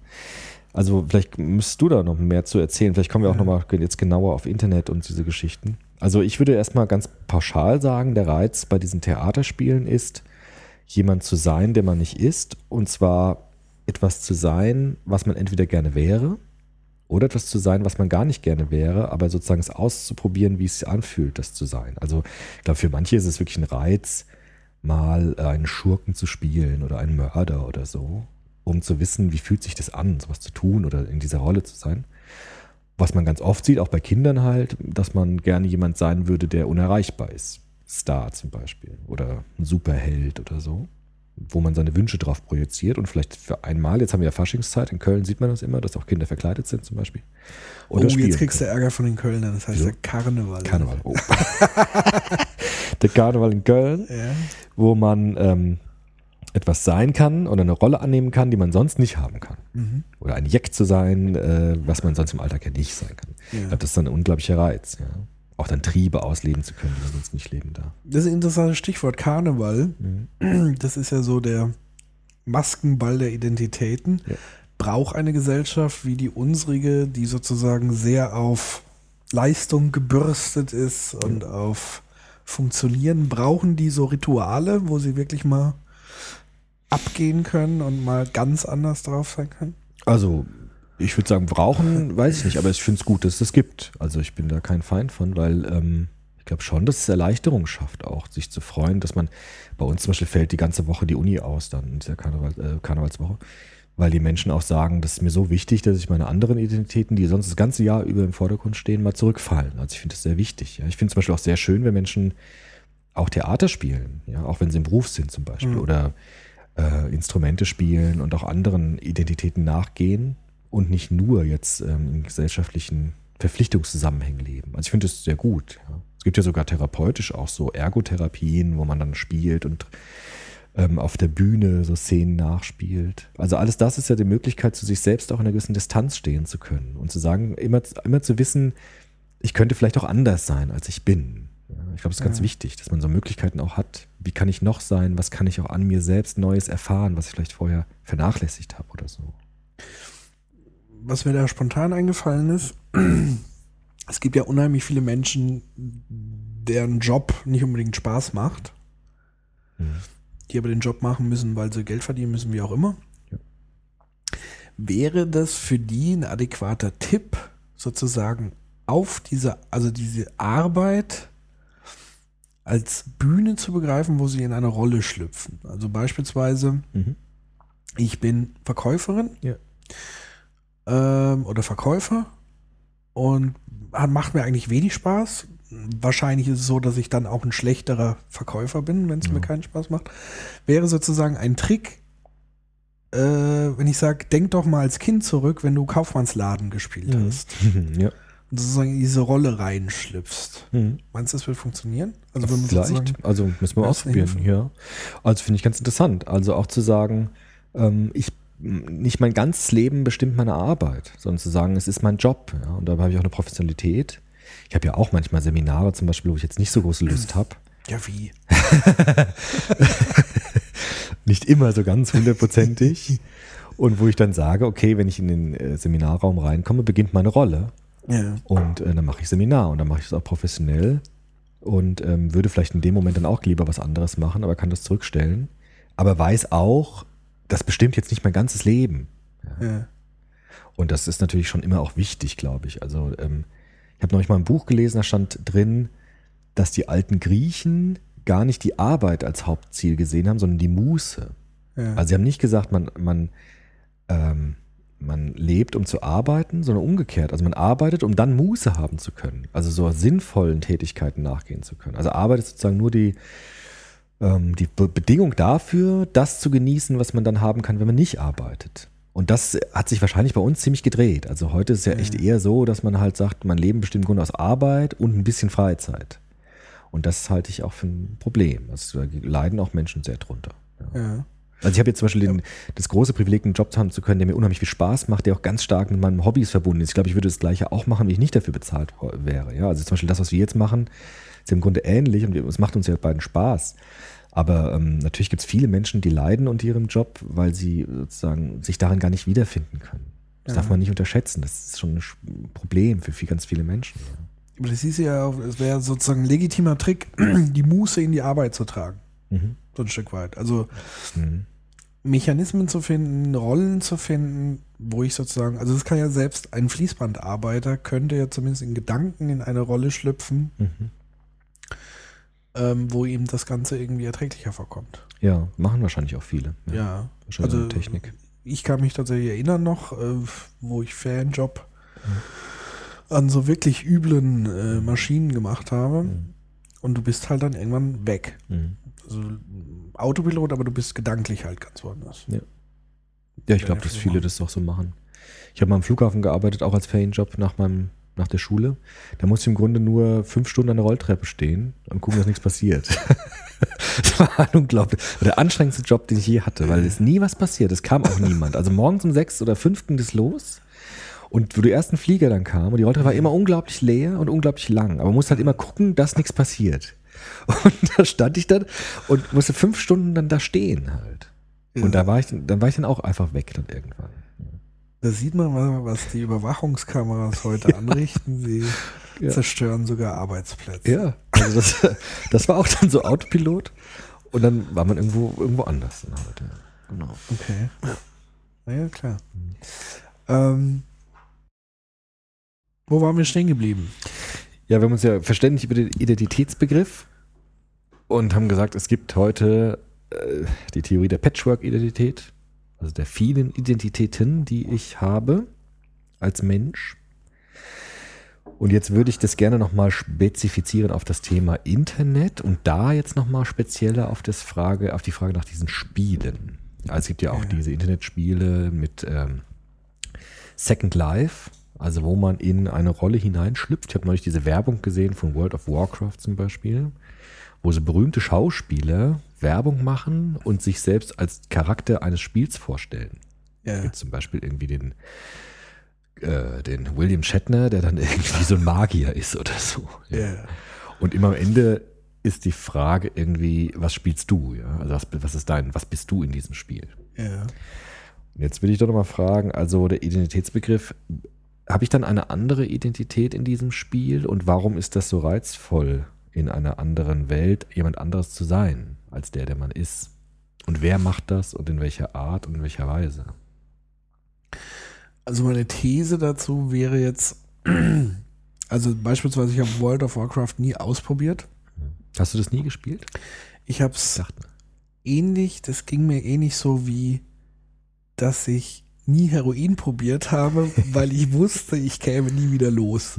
Also vielleicht müsstest du da noch mehr zu erzählen. Vielleicht kommen wir auch noch mal jetzt genauer auf Internet und diese Geschichten. Also ich würde erstmal ganz pauschal sagen, der Reiz bei diesen Theaterspielen ist, jemand zu sein, der man nicht ist. Und zwar etwas zu sein, was man entweder gerne wäre oder etwas zu sein, was man gar nicht gerne wäre, aber sozusagen es auszuprobieren, wie es sich anfühlt, das zu sein. Also ich glaube, für manche ist es wirklich ein Reiz, mal einen Schurken zu spielen oder einen Mörder oder so, um zu wissen, wie fühlt sich das an, sowas zu tun oder in dieser Rolle zu sein. Was man ganz oft sieht, auch bei Kindern halt, dass man gerne jemand sein würde, der unerreichbar ist. Star zum Beispiel oder ein Superheld oder so, wo man seine Wünsche drauf projiziert und vielleicht für einmal, jetzt haben wir ja Faschingszeit, in Köln sieht man das immer, dass auch Kinder verkleidet sind zum Beispiel. oh, jetzt kriegst du Ärger von den Kölnern, das heißt Wieso? der Karneval. Karneval. Oh. der Karneval in Köln, Ja. wo man ähm, etwas sein kann oder eine Rolle annehmen kann, die man sonst nicht haben kann. Mhm. Oder ein Jack zu sein, äh, was man sonst im Alltag ja nicht sein kann. Ja. Ich glaube, das ist dann ein unglaublicher Reiz. Ja. Auch dann Triebe ausleben zu können, die man sonst nicht leben darf. Das ist ein interessantes Stichwort, Karneval. Das ist ja so der Maskenball der Identitäten. Ja. Braucht eine Gesellschaft wie die unsrige, die sozusagen sehr auf Leistung gebürstet ist und auf Funktionieren, brauchen die so Rituale, wo sie wirklich mal abgehen können und mal ganz anders drauf sein können? Also, ich würde sagen, brauchen, weiß ich nicht, aber ich finde es gut, dass es das gibt. Also, ich bin da kein Feind von, weil ähm, ich glaube schon, dass es Erleichterung schafft, auch sich zu freuen, dass man, bei uns zum Beispiel fällt die ganze Woche die Uni aus, dann in dieser Karneval, äh, Karnevalswoche, weil die Menschen auch sagen, das ist mir so wichtig, dass ich meine anderen Identitäten, die sonst das ganze Jahr über im Vordergrund stehen, mal zurückfallen. Also, ich finde das sehr wichtig. Ja. Ich finde zum Beispiel auch sehr schön, wenn Menschen auch Theater spielen, ja, auch wenn sie im Beruf sind zum Beispiel, Mhm. oder äh, Instrumente spielen und auch anderen Identitäten nachgehen und nicht nur jetzt ähm, in gesellschaftlichen Verpflichtungszusammenhängen leben. Also ich finde das sehr gut. Ja. Es gibt ja sogar therapeutisch auch so Ergotherapien, wo man dann spielt und ähm, auf der Bühne so Szenen nachspielt. Also alles das ist ja die Möglichkeit, zu sich selbst auch in einer gewissen Distanz stehen zu können und zu sagen, immer, immer zu wissen, ich könnte vielleicht auch anders sein, als ich bin. Ich glaube, es ist ganz Ja. wichtig, dass man so Möglichkeiten auch hat, wie kann ich noch sein, was kann ich auch an mir selbst Neues erfahren, was ich vielleicht vorher vernachlässigt habe oder so. Was mir da spontan eingefallen ist, es gibt ja unheimlich viele Menschen, deren Job nicht unbedingt Spaß macht, Mhm. die aber den Job machen müssen, weil sie Geld verdienen müssen, wie auch immer. Ja. Wäre das für die ein adäquater Tipp, sozusagen auf diese, also diese Arbeit als Bühne zu begreifen, wo sie in eine Rolle schlüpfen? Also beispielsweise, Mhm. ich bin Verkäuferin Ja. ähm, oder Verkäufer und macht mir eigentlich wenig Spaß. Wahrscheinlich ist es so, dass ich dann auch ein schlechterer Verkäufer bin, wenn es mir keinen Spaß macht. Wäre sozusagen ein Trick, äh, wenn ich sage, denk doch mal als Kind zurück, wenn du Kaufmannsladen gespielt Mhm. hast ja. Sozusagen in diese Rolle reinschlüpfst. Mhm. Meinst du, das wird funktionieren? Also Vielleicht, also müssen wir ausprobieren, ja. Also finde ich ganz interessant. Also auch zu sagen, ähm, ich nicht mein ganzes Leben bestimmt meine Arbeit, sondern zu sagen, es ist mein Job. Ja, und da habe ich auch eine Professionalität. Ich habe ja auch manchmal Seminare zum Beispiel, wo ich jetzt nicht so große Lust habe. Ja, wie? Nicht immer so ganz hundertprozentig. Und wo ich dann sage, okay, wenn ich in den äh, Seminarraum reinkomme, beginnt meine Rolle. Ja. Und äh, dann mache ich Seminar und dann mache ich es auch professionell und ähm, würde vielleicht in dem Moment dann auch lieber was anderes machen, aber kann das zurückstellen. Aber weiß auch, das bestimmt jetzt nicht mein ganzes Leben. Ja. Und das ist natürlich schon immer auch wichtig, glaube ich. Also ähm, ich habe neulich mal ein Buch gelesen, da stand drin, dass die alten Griechen gar nicht die Arbeit als Hauptziel gesehen haben, sondern die Muße. Ja. Also sie haben nicht gesagt, man, man, ähm, man lebt, um zu arbeiten, sondern umgekehrt. Also man arbeitet, um dann Muße haben zu können. Also so sinnvollen Tätigkeiten nachgehen zu können. Also Arbeit ist sozusagen nur die, ähm, die Be Bedingung dafür, das zu genießen, was man dann haben kann, wenn man nicht arbeitet. Und das hat sich wahrscheinlich bei uns ziemlich gedreht. Also heute ist es ja echt eher so, dass man halt sagt, mein Leben bestimmt im Grunde aus Arbeit und ein bisschen Freizeit. Und das halte ich auch für ein Problem. Also da leiden auch Menschen sehr drunter. Ja. ja. Also ich habe jetzt zum Beispiel den, das große Privileg, einen Job haben zu können, der mir unheimlich viel Spaß macht, der auch ganz stark mit meinen Hobbys verbunden ist. Ich glaube, ich würde das Gleiche auch machen, wenn ich nicht dafür bezahlt wäre. Ja, also zum Beispiel das, was wir jetzt machen, ist im Grunde ähnlich und es macht uns ja beiden Spaß. Aber ähm, natürlich gibt es viele Menschen, die leiden unter ihrem Job, weil sie sozusagen sich darin gar nicht wiederfinden können. Das darf man nicht unterschätzen. Das ist schon ein Problem für viel, ganz viele Menschen. Aber das hieß ja, auch, es wäre sozusagen ein legitimer Trick, die Muße in die Arbeit zu tragen. Mhm. So ein Stück weit. Also Mhm. Mechanismen zu finden, Rollen zu finden, wo ich sozusagen, also es kann ja selbst ein Fließbandarbeiter könnte ja zumindest in Gedanken in eine Rolle schlüpfen, Mhm. ähm, wo ihm das Ganze irgendwie erträglicher vorkommt. Ja, machen wahrscheinlich auch viele. Ja. Wahrscheinlich Also Technik. ich kann mich tatsächlich erinnern noch, äh, wo ich Fanjob an so wirklich üblen äh, Maschinen gemacht habe. Mhm. Und du bist halt dann irgendwann weg. Mhm. Also Autopilot, aber du bist gedanklich halt ganz woanders. Ja, ich Ja, glaube, ja, dass viele viele machen. das auch so machen. Ich habe mal am Flughafen gearbeitet, auch als Ferienjob nach meinem nach der Schule. Da musste ich im Grunde nur fünf Stunden an der Rolltreppe stehen und gucken, dass nichts passiert. das war ein unglaublich. Der anstrengendste Job, den ich je hatte, weil es nie was passiert. Es kam auch niemand. Also morgens um sechs oder fünf ging das los. Und wo die ersten Flieger dann kamen, und die Rolltreppe war immer unglaublich leer und unglaublich lang. Aber man musste halt immer gucken, dass nichts passiert. Und da stand ich dann und musste fünf Stunden dann da stehen halt. Und da war ich, dann war ich dann auch einfach weg dann irgendwann. Da sieht man mal, was die Überwachungskameras heute anrichten. Sie Ja. zerstören sogar Arbeitsplätze. Ja, also das, das war auch dann so Autopilot. Und dann war man irgendwo, irgendwo anders. Dann halt, ja. Genau. Okay. Na ja, klar. Ähm, wo waren wir stehen geblieben? Ja, wir haben uns ja verständigt über den Identitätsbegriff und haben gesagt, es gibt heute äh, die Theorie der Patchwork-Identität, also der vielen Identitäten, die ich habe als Mensch. Und jetzt würde ich das gerne nochmal spezifizieren auf das Thema Internet und da jetzt nochmal spezieller auf, das Frage, auf die Frage nach diesen Spielen. Also es gibt ja auch Ja. diese Internetspiele mit ähm, Second Life, also wo man in eine Rolle hineinschlüpft. Ich habe neulich diese Werbung gesehen von World of Warcraft zum Beispiel, wo so berühmte Schauspieler Werbung machen und sich selbst als Charakter eines Spiels vorstellen. Ja. gibt zum Beispiel irgendwie den, äh, den William Shatner, der dann irgendwie so ein Magier ist oder so. Ja. Und immer am Ende ist die Frage irgendwie, was spielst du? Ja? Also was, was ist dein, was bist du in diesem Spiel? Ja. Und jetzt will ich doch nochmal fragen, also der Identitätsbegriff, habe ich dann eine andere Identität in diesem Spiel und warum ist das so reizvoll, in einer anderen Welt jemand anderes zu sein, als der, der man ist? Und wer macht das und in welcher Art und in welcher Weise? Also meine These dazu wäre jetzt, also beispielsweise ich habe World of Warcraft nie ausprobiert. Hast du das nie gespielt? Ich habe es ähnlich, das ging mir ähnlich so wie, dass ich nie Heroin probiert habe, weil ich wusste, ich käme nie wieder los.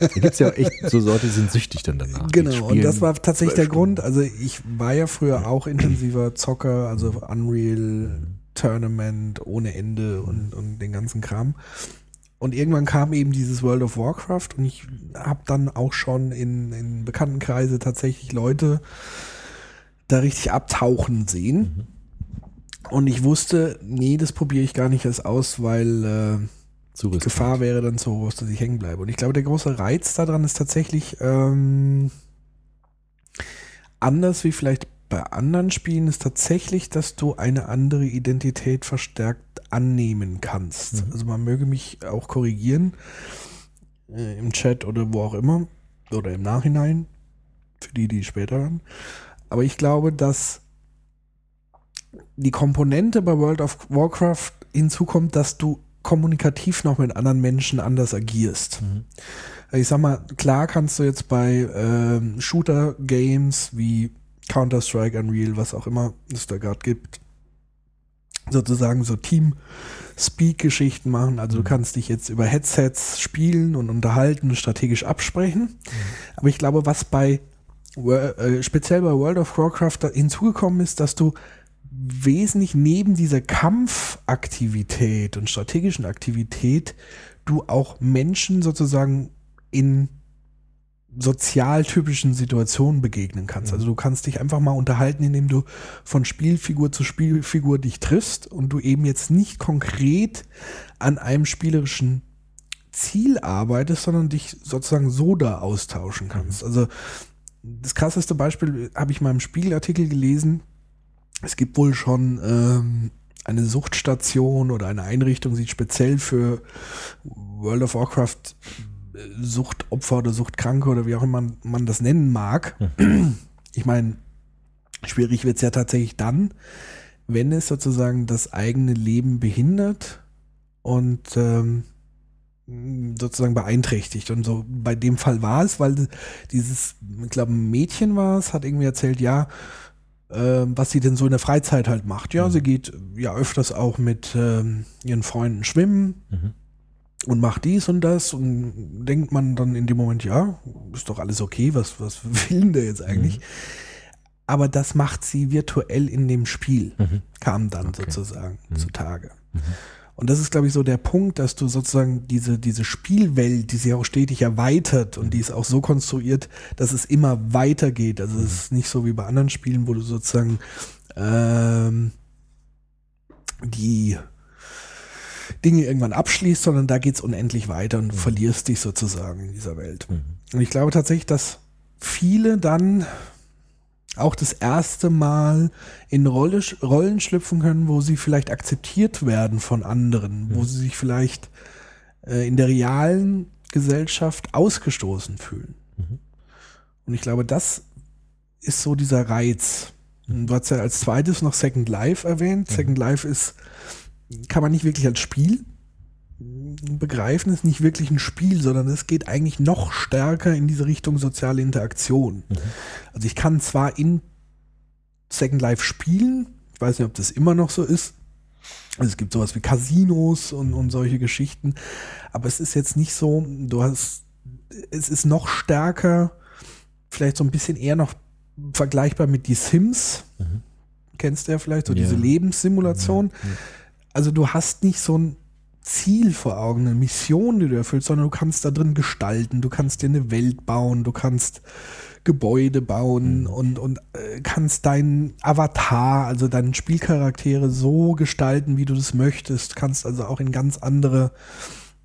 Da gibt es ja echt so Leute, die sind süchtig dann danach. Genau, und das war tatsächlich der Grund. Also ich war ja früher auch intensiver Zocker, also Unreal Tournament ohne Ende und, und den ganzen Kram. Und irgendwann kam eben dieses World of Warcraft und ich habe dann auch schon in, in Bekanntenkreise tatsächlich Leute da richtig abtauchen sehen. Und ich wusste, nee, das probiere ich gar nicht erst aus, weil äh, die. Gefahr wäre dann so groß, dass ich hängen bleibe. Und ich glaube, der große Reiz daran ist tatsächlich ähm, anders wie vielleicht bei anderen Spielen, ist tatsächlich, dass du eine andere Identität verstärkt annehmen kannst. Mhm. Also man möge mich auch korrigieren äh, im Chat oder wo auch immer oder im Nachhinein für die, die später hören. Aber ich glaube, dass die Komponente bei World of Warcraft hinzukommt, dass du kommunikativ noch mit anderen Menschen anders agierst. Mhm. Ich sag mal, klar kannst du jetzt bei ähm, Shooter-Games wie Counter-Strike, Unreal, was auch immer es da gerade gibt, sozusagen so Team-Speak-Geschichten machen. Also du kannst dich jetzt über Headsets spielen und unterhalten und strategisch absprechen. Aber ich glaube, was bei äh, speziell bei World of Warcraft da hinzugekommen ist, dass du wesentlich neben dieser Kampfaktivität und strategischen Aktivität du auch Menschen sozusagen in sozialtypischen Situationen begegnen kannst. Also du kannst dich einfach mal unterhalten, indem du von Spielfigur zu Spielfigur dich triffst und du eben jetzt nicht konkret an einem spielerischen Ziel arbeitest, sondern dich sozusagen so da austauschen kannst. Also das krasseste Beispiel habe ich mal im Spiegelartikel gelesen. Es gibt wohl schon ähm, eine Suchtstation oder eine Einrichtung, die speziell für World of Warcraft äh, Suchtopfer oder Suchtkranke oder wie auch immer man, man das nennen mag. Ich meine, schwierig wird es ja tatsächlich dann, wenn es sozusagen das eigene Leben behindert und ähm, sozusagen beeinträchtigt. Und so bei dem Fall war es, weil dieses, ich glaube, ein Mädchen war es, hat irgendwie erzählt, ja, was sie denn so in der Freizeit halt macht. Ja, sie geht ja öfters auch mit ähm, ihren Freunden schwimmen Mhm. und macht dies und das und denkt man dann in dem Moment, ja, ist doch alles okay, was, was will denn der jetzt eigentlich? Aber das macht sie virtuell in dem Spiel, Mhm. kam dann Okay. sozusagen Mhm. zutage. Und das ist, glaube ich, so der Punkt, dass du sozusagen diese, diese Spielwelt, die sich auch stetig erweitert und die ist auch so konstruiert, dass es immer weitergeht. Also es ist nicht so wie bei anderen Spielen, wo du sozusagen ähm, die Dinge irgendwann abschließt, sondern da geht's unendlich weiter und verlierst dich sozusagen in dieser Welt. Mhm. Und ich glaube tatsächlich, dass viele dann auch das erste Mal in Rolle, Rollen schlüpfen können, wo sie vielleicht akzeptiert werden von anderen, wo sie sich vielleicht äh, in der realen Gesellschaft ausgestoßen fühlen. Mhm. Und ich glaube, das ist so dieser Reiz. Und Du hast ja als zweites noch Second Life erwähnt. Second Life ist, kann man nicht wirklich als Spiel begreifen, ist nicht wirklich ein Spiel, sondern es geht eigentlich noch stärker in diese Richtung soziale Interaktion. Also ich kann zwar in Second Life spielen, ich weiß nicht, ob das immer noch so ist. Also es gibt sowas wie Casinos und, und solche Geschichten, aber es ist jetzt nicht so, du hast, es ist noch stärker, vielleicht so ein bisschen eher noch vergleichbar mit die Sims. Mhm. Kennst du ja vielleicht, so Ja. diese Lebenssimulation. Ja, ja. Also du hast nicht so ein Ziel vor Augen, eine Mission, die du erfüllst, sondern du kannst da drin gestalten, du kannst dir eine Welt bauen, du kannst Gebäude bauen und, und äh, kannst deinen Avatar, also deinen Spielcharaktere so gestalten, wie du das möchtest, kannst also auch in ganz andere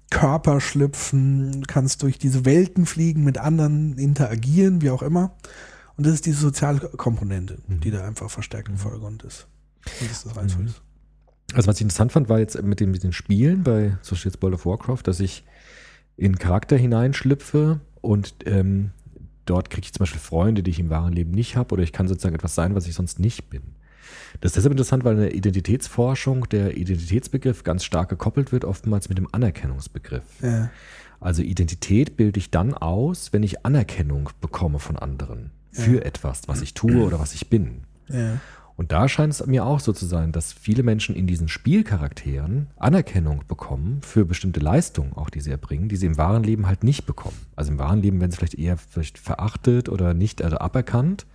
Körper schlüpfen, kannst durch diese Welten fliegen, mit anderen interagieren, wie auch immer. Und das ist diese Sozialkomponente, die da einfach verstärkt im Vordergrund ist. Und das ist das Reizvolle. Also was ich interessant fand, war jetzt mit den, mit den Spielen bei zum Beispiel jetzt World of Warcraft, dass ich in Charakter hineinschlüpfe und ähm, dort kriege ich zum Beispiel Freunde, die ich im wahren Leben nicht habe, oder ich kann sozusagen etwas sein, was ich sonst nicht bin. Das ist deshalb interessant, weil in der Identitätsforschung der Identitätsbegriff ganz stark gekoppelt wird, oftmals mit dem Anerkennungsbegriff. Ja. Also Identität bilde ich dann aus, wenn ich Anerkennung bekomme von anderen für etwas, was ich tue oder was ich bin. Ja. Und da scheint es mir auch so zu sein, dass viele Menschen in diesen Spielcharakteren Anerkennung bekommen für bestimmte Leistungen, auch die sie erbringen, die sie im wahren Leben halt nicht bekommen. Also im wahren Leben werden sie vielleicht eher vielleicht verachtet oder nicht also aberkannt.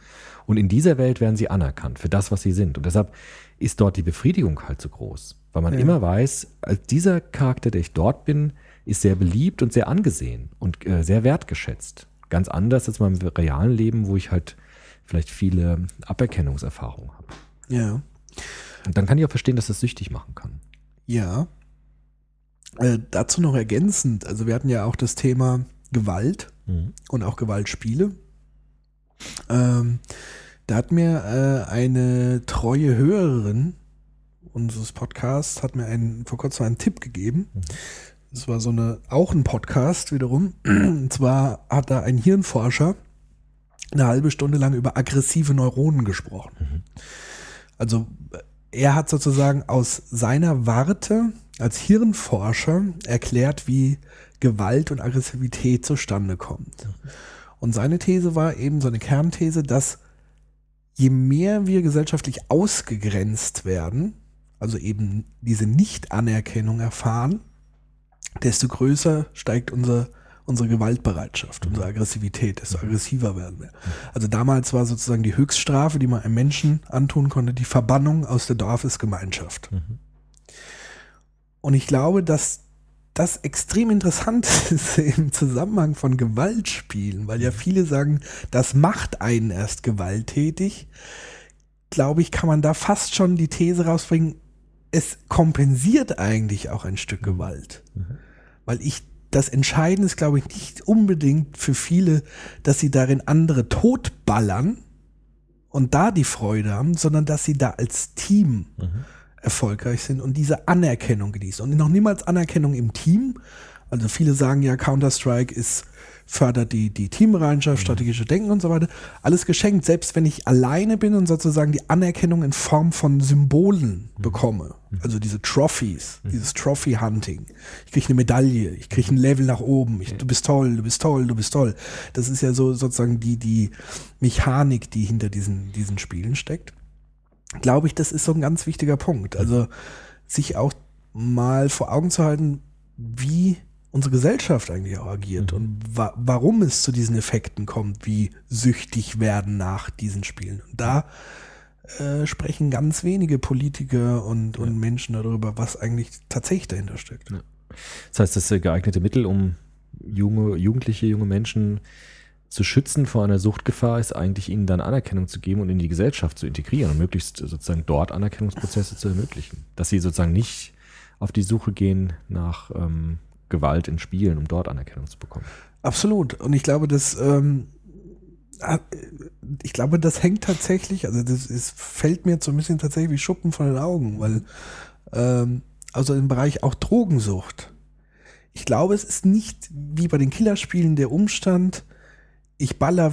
Und in dieser Welt werden sie anerkannt für das, was sie sind. Und deshalb ist dort die Befriedigung halt so groß. Weil man Ja. immer weiß, als dieser Charakter, der ich dort bin, ist sehr beliebt und sehr angesehen und äh, sehr wertgeschätzt. Ganz anders als beim realen Leben, wo ich halt vielleicht viele Aberkennungserfahrungen habe. Ja. Und dann kann ich auch verstehen, dass das süchtig machen kann. Ja. Äh, dazu noch ergänzend, also wir hatten ja auch das Thema Gewalt und auch Gewaltspiele. Ähm, da hat mir äh, eine treue Hörerin unseres Podcasts hat mir einen, vor kurzem einen Tipp gegeben. Das war so eine, auch ein Podcast wiederum. Und zwar hat da ein Hirnforscher eine halbe Stunde lang über aggressive Neuronen gesprochen. Also er hat sozusagen aus seiner Warte als Hirnforscher erklärt, wie Gewalt und Aggressivität zustande kommt. Und seine These war eben so eine Kernthese, dass je mehr wir gesellschaftlich ausgegrenzt werden, also eben diese Nicht-Anerkennung erfahren, desto größer steigt unser, unsere Gewaltbereitschaft, unsere Aggressivität, desto aggressiver werden wir. Also damals war sozusagen die Höchststrafe, die man einem Menschen antun konnte, die Verbannung aus der Dorfesgemeinschaft. Und ich glaube, dass das extrem interessant ist im Zusammenhang von Gewaltspielen, weil ja viele sagen, das macht einen erst gewalttätig. Glaube ich, kann man da fast schon die These rausbringen, es kompensiert eigentlich auch ein Stück Gewalt. Weil ich, das Entscheidende ist, glaube ich, nicht unbedingt für viele, dass sie darin andere totballern und da die Freude haben, sondern dass sie da als Team erfolgreich sind und diese Anerkennung genießen. Und noch niemals Anerkennung im Team. Also viele sagen ja, Counter-Strike ist, fördert die, die Teambereitschaft, strategische Denken und so weiter. Alles geschenkt, selbst wenn ich alleine bin und sozusagen die Anerkennung in Form von Symbolen bekomme. Also diese Trophies, dieses Trophy-Hunting. Ich kriege eine Medaille, ich kriege ein Level nach oben, ich, du bist toll, du bist toll, du bist toll. Das ist ja so sozusagen die, die Mechanik, die hinter diesen, diesen Spielen steckt glaube ich, das ist so ein ganz wichtiger Punkt. Also sich auch mal vor Augen zu halten, wie unsere Gesellschaft eigentlich auch agiert und wa warum es zu diesen Effekten kommt, wie süchtig werden nach diesen Spielen. Und da äh, sprechen ganz wenige Politiker und, und Menschen darüber, was eigentlich tatsächlich dahinter steckt. Das heißt, das äh, geeignete Mittel, um junge, Jugendliche, junge Menschen zu schützen vor einer Suchtgefahr, ist eigentlich ihnen dann Anerkennung zu geben und in die Gesellschaft zu integrieren und möglichst sozusagen dort Anerkennungsprozesse zu ermöglichen. Dass sie sozusagen nicht auf die Suche gehen nach ähm, Gewalt in Spielen, um dort Anerkennung zu bekommen. Absolut. Und ich glaube, das, ähm, äh, ich glaube, das hängt tatsächlich, also das ist, fällt mir so ein bisschen tatsächlich wie Schuppen von den Augen, weil, ähm, also im Bereich auch Drogensucht. Ich glaube, es ist nicht wie bei den Killerspielen der Umstand, ich baller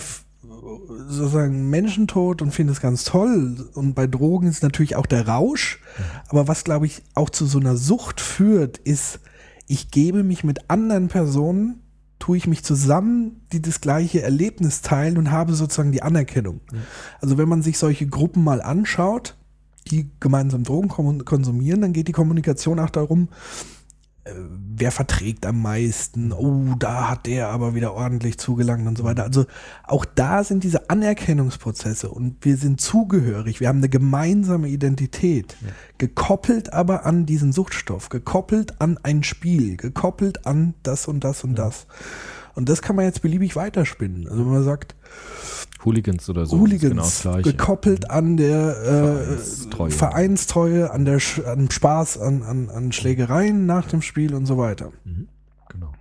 sozusagen Menschen tot und finde es ganz toll. Und bei Drogen ist natürlich auch der Rausch. Aber was, glaube ich, auch zu so einer Sucht führt, ist, ich gebe mich mit anderen Personen, tue ich mich zusammen, die das gleiche Erlebnis teilen und habe sozusagen die Anerkennung. Also wenn man sich solche Gruppen mal anschaut, die gemeinsam Drogen konsumieren, dann geht die Kommunikation auch darum, wer verträgt am meisten, oh, da hat der aber wieder ordentlich zugelangt und so weiter. Also auch da sind diese Anerkennungsprozesse und wir sind zugehörig, wir haben eine gemeinsame Identität, gekoppelt aber an diesen Suchtstoff, gekoppelt an ein Spiel, gekoppelt an das und das und das. Und das kann man jetzt beliebig weiterspinnen. Also wenn man sagt, Hooligans oder so. Hooligans genau gekoppelt an der äh, Vereinstreue. Vereinstreue, an der an Spaß, an, an, an Schlägereien nach dem Spiel und so weiter. Genau.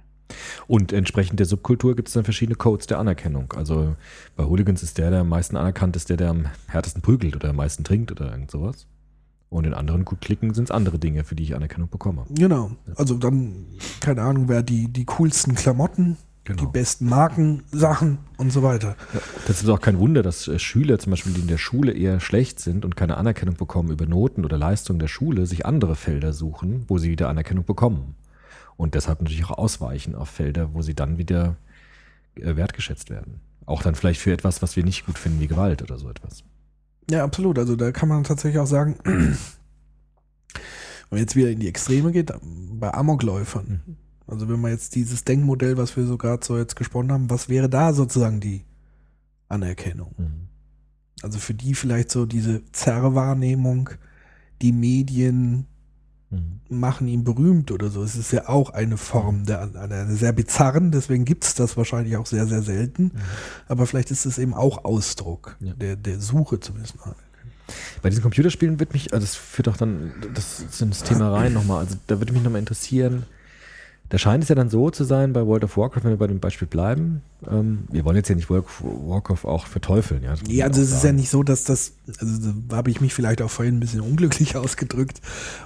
Und entsprechend der Subkultur gibt es dann verschiedene Codes der Anerkennung. Also bei Hooligans ist der, der am meisten anerkannt ist, der, der am härtesten prügelt oder am meisten trinkt oder irgend sowas. Und in anderen Klicken sind es andere Dinge, für die ich Anerkennung bekomme. Genau. Also dann, keine Ahnung, wer die, die coolsten Klamotten, Genau. die besten Markensachen und so weiter. Ja, das ist auch kein Wunder, dass äh, Schüler zum Beispiel, die in der Schule eher schlecht sind und keine Anerkennung bekommen über Noten oder Leistungen der Schule, sich andere Felder suchen, wo sie wieder Anerkennung bekommen. Und deshalb natürlich auch ausweichen auf Felder, wo sie dann wieder äh, wertgeschätzt werden. Auch dann vielleicht für etwas, was wir nicht gut finden, wie Gewalt oder so etwas. Ja, absolut. Also da kann man tatsächlich auch sagen, wenn man jetzt wieder in die Extreme geht, bei Amokläufern. Also wenn man jetzt dieses Denkmodell, was wir so gerade so jetzt gesponnen haben, was wäre da sozusagen die Anerkennung? Mhm. Also für die vielleicht so diese Zerrwahrnehmung, die Medien Mhm. machen ihn berühmt oder so. Es ist ja auch eine Form der einer sehr bizarren, deswegen gibt es das wahrscheinlich auch sehr, sehr selten. Aber vielleicht ist es eben auch Ausdruck Ja. der, der Suche zu wissen. Bei diesen Computerspielen wird mich, also das führt auch dann das in das Thema rein nochmal, also da würde mich nochmal interessieren, da scheint es ja dann so zu sein bei World of Warcraft, wenn wir bei dem Beispiel bleiben, ähm, wir wollen jetzt ja nicht World of Warcraft auch verteufeln. Ja, man also es ist ja nicht so, dass das, also da habe ich mich vielleicht auch vorhin ein bisschen unglücklich ausgedrückt,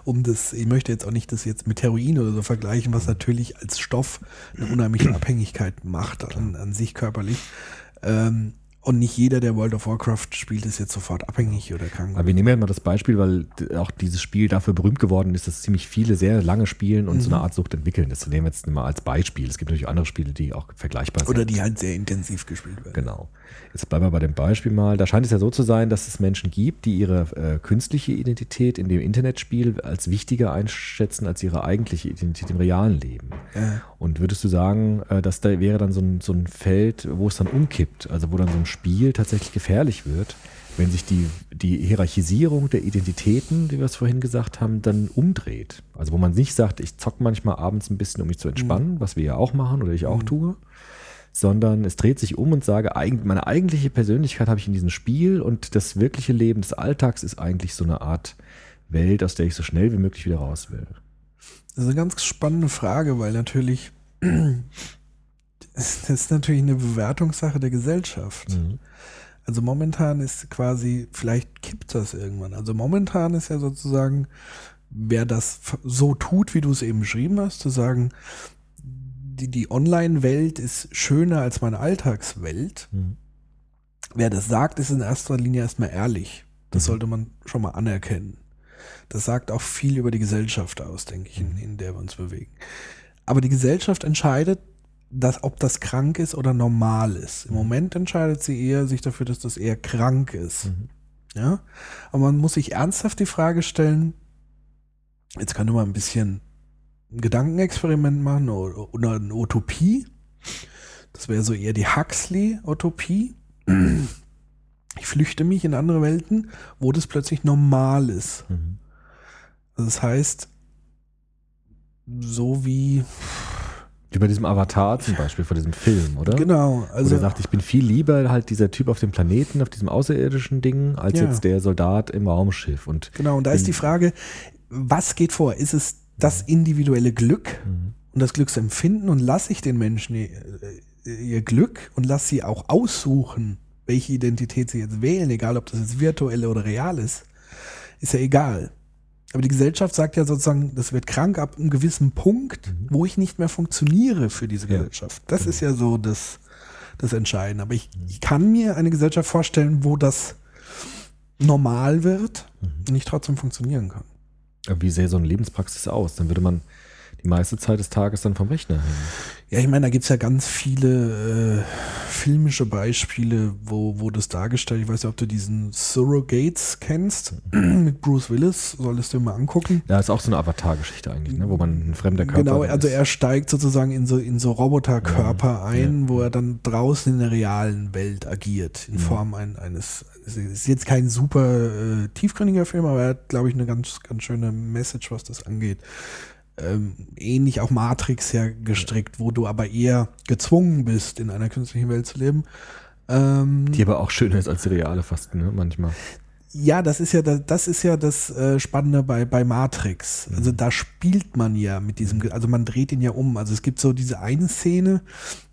um das, ich möchte jetzt auch nicht das jetzt mit Heroin oder so vergleichen, was natürlich als Stoff eine unheimliche Abhängigkeit macht an, an sich körperlich. Ähm, und nicht jeder, der World of Warcraft spielt, ist jetzt sofort abhängig oder krank. Aber wir nehmen ja mal das Beispiel, weil auch dieses Spiel dafür berühmt geworden ist, dass ziemlich viele sehr lange spielen und so Mhm. eine Art Sucht entwickeln. Das nehmen wir jetzt mal als Beispiel. Es gibt natürlich andere Spiele, die auch vergleichbar sind. Oder die halt sehr intensiv gespielt werden. Genau. Jetzt bleiben wir bei dem Beispiel mal. Da scheint es ja so zu sein, dass es Menschen gibt, die ihre äh, künstliche Identität in dem Internetspiel als wichtiger einschätzen als ihre eigentliche Identität im realen Leben. Ja. Und würdest du sagen, äh, dass da wäre dann so ein, so ein Feld, wo es dann umkippt, also wo dann so ein Spiel tatsächlich gefährlich wird, wenn sich die, die Hierarchisierung der Identitäten, wie wir es vorhin gesagt haben, dann umdreht. Also wo man nicht sagt, ich zock manchmal abends ein bisschen, um mich zu entspannen, was wir ja auch machen oder ich auch tue, sondern es dreht sich um und sage, meine eigentliche Persönlichkeit habe ich in diesem Spiel und das wirkliche Leben des Alltags ist eigentlich so eine Art Welt, aus der ich so schnell wie möglich wieder raus will. Das ist eine ganz spannende Frage, weil natürlich, das ist natürlich eine Bewertungssache der Gesellschaft. Also momentan ist quasi, vielleicht kippt das irgendwann. Also momentan ist ja sozusagen, wer das so tut, wie du es eben beschrieben hast, zu sagen, die, die Online-Welt ist schöner als meine Alltagswelt. Mhm. Wer das sagt, ist in erster Linie erstmal ehrlich. Das Mhm. sollte man schon mal anerkennen. Das sagt auch viel über die Gesellschaft aus, denke ich, in, in der wir uns bewegen. Aber die Gesellschaft entscheidet, dass, ob das krank ist oder normal ist. Im Moment entscheidet sie eher sich dafür, dass das eher krank ist. Mhm. Ja? Aber man muss sich ernsthaft die Frage stellen, jetzt kann du mal ein bisschen ein Gedankenexperiment machen oder, oder eine Utopie. Das wäre so eher die Huxley-Utopie. Ich flüchte mich in andere Welten, wo das plötzlich normal ist. Mhm. Das heißt, so wie, Wie bei diesem Avatar zum Beispiel, vor diesem Film, oder? genau, Wo der also, sagt, ich bin viel lieber halt dieser Typ auf dem Planeten, auf diesem außerirdischen Ding, als Ja. jetzt der Soldat im Raumschiff. Und genau, und da ist die Frage, was geht vor? Ist es das individuelle Glück Mhm. und das Glücksempfinden und lasse ich den Menschen ihr, ihr Glück und lasse sie auch aussuchen, welche Identität sie jetzt wählen, egal ob das jetzt virtuell oder real ist, ist ja egal. Aber die Gesellschaft sagt ja sozusagen, das wird krank ab einem gewissen Punkt, wo ich nicht mehr funktioniere für diese Ja. Gesellschaft. Das ist ja so das, das Entscheidende. Aber ich, ich kann mir eine Gesellschaft vorstellen, wo das normal wird und ich trotzdem funktionieren kann. wie sähe so eine Lebenspraxis aus? Dann würde man die meiste Zeit des Tages dann vom Rechner hängen. Ja, ich meine, da gibt's ja ganz viele äh, filmische Beispiele, wo, wo das dargestellt, ich weiß nicht, ob du diesen Surrogates kennst, mit Bruce Willis, solltest du mal angucken. Ja, ist auch so eine Avatar-Geschichte eigentlich, ne? wo man ein fremder Körper Genau, also ist. er steigt sozusagen in so, in so Roboterkörper ein, wo er dann draußen in der realen Welt agiert, in Form ein, eines, es ist jetzt kein super äh, tiefgründiger Film, aber er hat, glaube ich, eine ganz, ganz schöne Message, was das angeht. Ähm, ähnlich auch Matrix ja gestrickt, wo du aber eher gezwungen bist, in einer künstlichen Welt zu leben. Ähm, Die aber auch schöner ist als die reale fast, ne? manchmal. Ja, das ist ja das, das ist ja das äh, Spannende bei, bei Matrix. Mhm. Also da spielt man ja mit diesem, also man dreht ihn ja um. Also es gibt so diese eine Szene,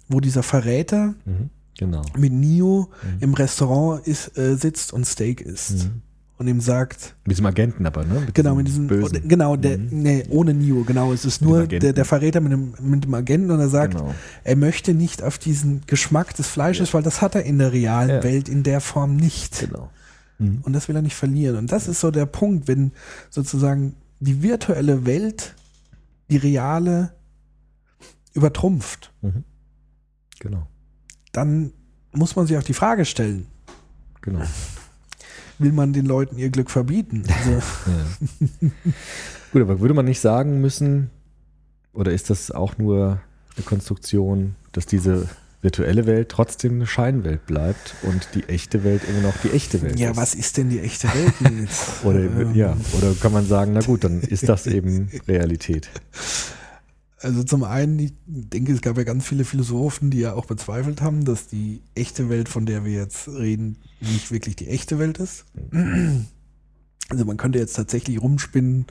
wo dieser Verräter Mhm. Genau. mit Neo im Restaurant ist, äh, sitzt und Steak isst. Mhm. Und ihm sagt, Mit diesem Agenten aber, ne? Mit genau, mit diesem, Bösen. Mhm. genau, der, nee, ohne Neo, genau, es ist nur der, der Verräter mit dem, mit dem Agenten und er sagt, Genau. er möchte nicht auf diesen Geschmack des Fleisches, weil das hat er in der realen Ja. Welt in der Form nicht. Genau. Mhm. Und das will er nicht verlieren. Und das ist so der Punkt, wenn sozusagen die virtuelle Welt die reale übertrumpft, Genau. dann muss man sich auch die Frage stellen, Genau. Will man den Leuten ihr Glück verbieten? Also, Ja. Gut, aber würde man nicht sagen müssen, oder ist das auch nur eine Konstruktion, dass diese virtuelle Welt trotzdem eine Scheinwelt bleibt und die echte Welt immer noch die echte Welt ja, ist? was ist denn die echte Welt? Nils? Oder, Ähm, ja, oder kann man sagen, na gut, dann ist das eben Realität. Also zum einen, ich denke, es gab ja ganz viele Philosophen, die ja auch bezweifelt haben, dass die echte Welt, von der wir jetzt reden, nicht wirklich die echte Welt ist. Also man könnte jetzt tatsächlich rumspinnen,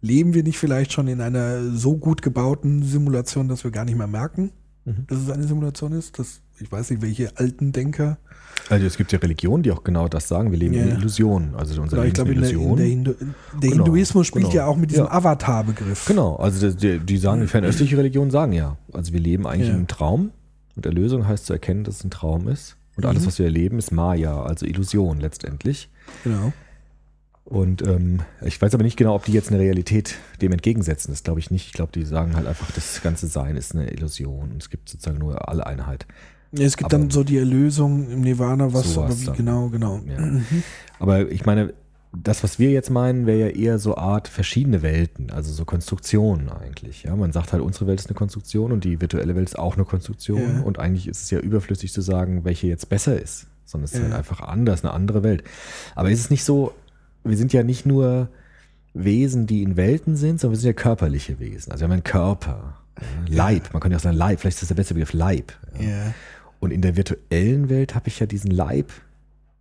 leben wir nicht vielleicht schon in einer so gut gebauten Simulation, dass wir gar nicht mehr merken, Mhm. dass es eine Simulation ist? Das, ich weiß nicht, welche alten Denker. Also es gibt ja Religionen, die auch genau das sagen. Wir leben Ja. in Illusionen. Also unser ich Leben glaube, ist in eine der, in Illusion. der, Hindu der Genau, Hinduismus spielt genau. ja auch mit diesem Ja. Avatar-Begriff. Genau, also die, die sagen, die fernöstliche Religionen sagen ja. Also wir leben eigentlich Ja. in einem Traum und Erlösung heißt zu erkennen, dass es ein Traum ist. Und alles, Mhm. was wir erleben, ist Maya, also Illusion letztendlich. Genau. Und ähm, ich weiß aber nicht genau, ob die jetzt eine Realität dem entgegensetzen. Das glaube ich nicht. Ich glaube, die sagen halt einfach, das ganze Sein ist eine Illusion. Es gibt sozusagen nur alle Einheit. Es gibt Aber- dann so die Erlösung im Nirvana, was aber wie dann. genau, genau. Ja. Aber ich meine, das, was wir jetzt meinen, wäre ja eher so Art verschiedene Welten, also so Konstruktionen eigentlich. Ja, man sagt halt, unsere Welt ist eine Konstruktion und die virtuelle Welt ist auch eine Konstruktion. Ja. Und eigentlich ist es ja überflüssig zu sagen, welche jetzt besser ist, sondern es ist Ja. halt einfach anders, eine andere Welt. Aber ist es nicht so, wir sind ja nicht nur Wesen, die in Welten sind, sondern wir sind ja körperliche Wesen. Also wir haben einen Körper, Leib. Man könnte ja auch sagen Leib, vielleicht ist das der beste Begriff Leib. Ja. Und in der virtuellen Welt habe ich ja diesen Leib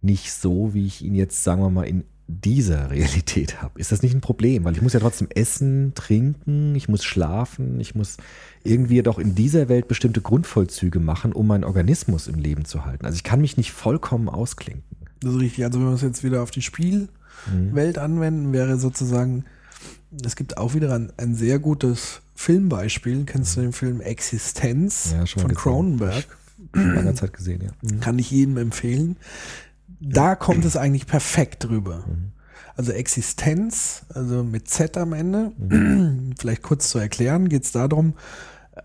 nicht so, wie ich ihn jetzt, sagen wir mal, in dieser Realität habe. Ist das nicht ein Problem? Weil ich muss ja trotzdem essen, trinken, ich muss schlafen, ich muss irgendwie doch in dieser Welt bestimmte Grundvollzüge machen, um meinen Organismus im Leben zu halten. Also ich kann mich nicht vollkommen ausklinken. Das ist richtig. Also wenn wir es jetzt wieder auf die Spielwelt anwenden, wäre sozusagen, es gibt auch wieder ein, ein sehr gutes Filmbeispiel. Kennst du den Film Existenz Ja, von. Cronenberg? Schon lange Zeit gesehen, ja. Mhm. Kann ich jedem empfehlen. Da kommt es eigentlich perfekt drüber. Also Existenz, also mit Z am Ende, vielleicht kurz zu erklären, geht es darum,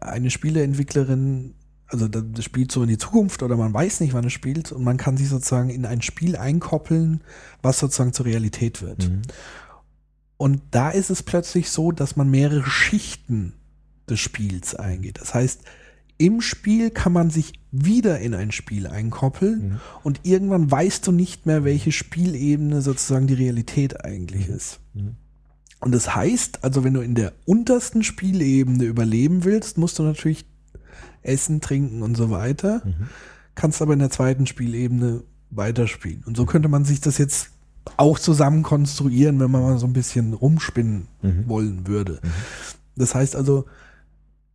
eine Spieleentwicklerin, also das das spielt so in die Zukunft oder man weiß nicht, wann es spielt und man kann sich sozusagen in ein Spiel einkoppeln, was sozusagen zur Realität wird. Mhm. Und da ist es plötzlich so, dass man mehrere Schichten des Spiels eingeht. Das heißt, im Spiel kann man sich wieder in ein Spiel einkoppeln und irgendwann weißt du nicht mehr, welche Spielebene sozusagen die Realität eigentlich ist. Und das heißt, also wenn du in der untersten Spielebene überleben willst, musst du natürlich essen, trinken und so weiter, kannst aber in der zweiten Spielebene weiterspielen. Und so könnte man sich das jetzt auch zusammen konstruieren, wenn man mal so ein bisschen rumspinnen wollen würde. Das heißt also,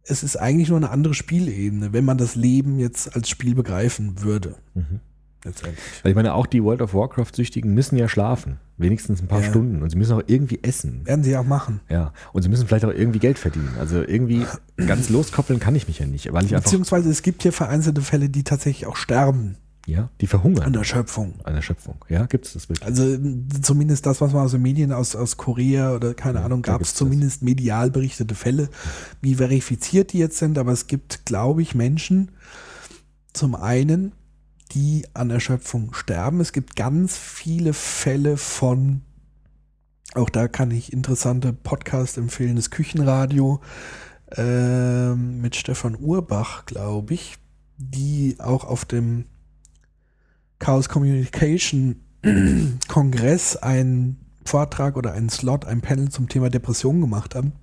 es ist eigentlich nur eine andere Spielebene, wenn man das Leben jetzt als Spiel begreifen würde. Letztendlich. Weil ich meine, auch die World of Warcraft-Süchtigen müssen ja schlafen. Wenigstens ein paar Ja. Stunden. Und sie müssen auch irgendwie essen. Werden sie auch machen. Ja. Und sie müssen vielleicht auch irgendwie Geld verdienen. Also irgendwie ganz loskoppeln kann ich mich ja nicht, weil ich Beziehungsweise es gibt hier vereinzelte Fälle, die tatsächlich auch sterben ja, die verhungern an der Schöpfung. an der Schöpfung. Ja, gibt es das wirklich? Also m, zumindest das, was man aus den Medien aus, aus Korea oder keine Ja, Ahnung, gab es gibt's das. zumindest medial berichtete Fälle, wie verifiziert die jetzt sind, aber es gibt, glaube ich, Menschen, zum einen, die an Erschöpfung sterben. Es gibt ganz viele Fälle von, auch da kann ich interessante Podcast empfehlen, das Küchenradio ähm, mit Stefan Urbach, glaube ich, die auch auf dem Chaos Communication Kongress einen Vortrag oder einen Slot, ein Panel zum Thema Depression gemacht haben.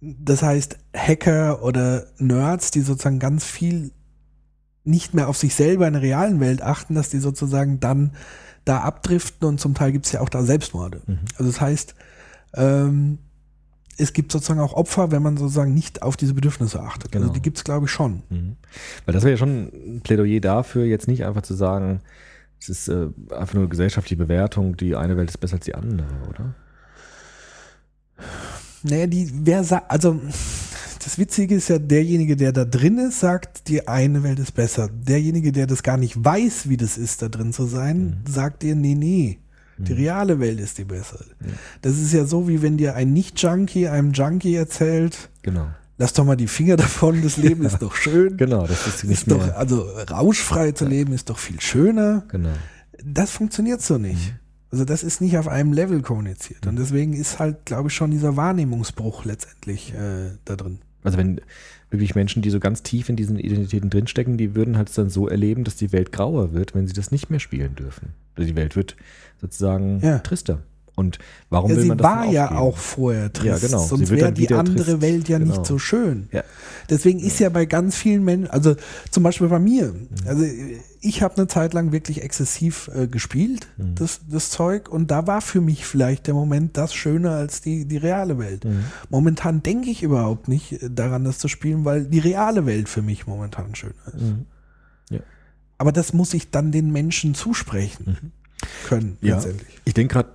Das heißt, Hacker oder Nerds, die sozusagen ganz viel nicht mehr auf sich selber in der realen Welt achten, dass die sozusagen dann da abdriften und zum Teil gibt es ja auch da Selbstmorde. Also das heißt, ähm, es gibt sozusagen auch Opfer, wenn man sozusagen nicht auf diese Bedürfnisse achtet. Genau. Also die gibt es, glaube ich, schon. Mhm. Weil das wäre ja schon ein Plädoyer dafür, jetzt nicht einfach zu sagen, es ist äh, einfach nur eine gesellschaftliche Bewertung, die eine Welt ist besser als die andere, oder? Naja, die, wer sagt, also das Witzige ist ja, derjenige, der da drin ist, sagt, die eine Welt ist besser. Derjenige, der das gar nicht weiß, wie das ist, da drin zu sein, sagt dir, nee, nee, die reale Welt ist die bessere. Das ist ja so, wie wenn dir ein Nicht-Junkie einem Junkie erzählt, Genau. lass doch mal die Finger davon, das Leben ist doch schön. Genau, das ist nicht Ist doch, mehr. also rauschfrei zu leben ist doch viel schöner. Genau. Das funktioniert so nicht. Mhm. Also das ist nicht auf einem Level kommuniziert. Und deswegen ist halt, glaube ich, schon dieser Wahrnehmungsbruch letztendlich äh, da drin. Also wenn wirklich Menschen, die so ganz tief in diesen Identitäten drinstecken, die würden halt dann so erleben, dass die Welt grauer wird, wenn sie das nicht mehr spielen dürfen. Die Welt wird sozusagen Ja. trister. Und warum Ja, will man das war ja auch vorher trist, Ja, genau. Sonst wäre die andere trist. Welt ja Genau. nicht so schön. Ja. Deswegen ist ja bei ganz vielen Menschen, also zum Beispiel bei mir, Mhm. also ich habe eine Zeit lang wirklich exzessiv äh, gespielt, Mhm. das, das Zeug, und da war für mich vielleicht der Moment das schöner als die, die reale Welt. Mhm. Momentan denke ich überhaupt nicht äh, daran, das zu spielen, weil die reale Welt für mich momentan schöner ist. Mhm. Aber das muss ich dann den Menschen zusprechen können, Ja. letztendlich. Ich denke gerade,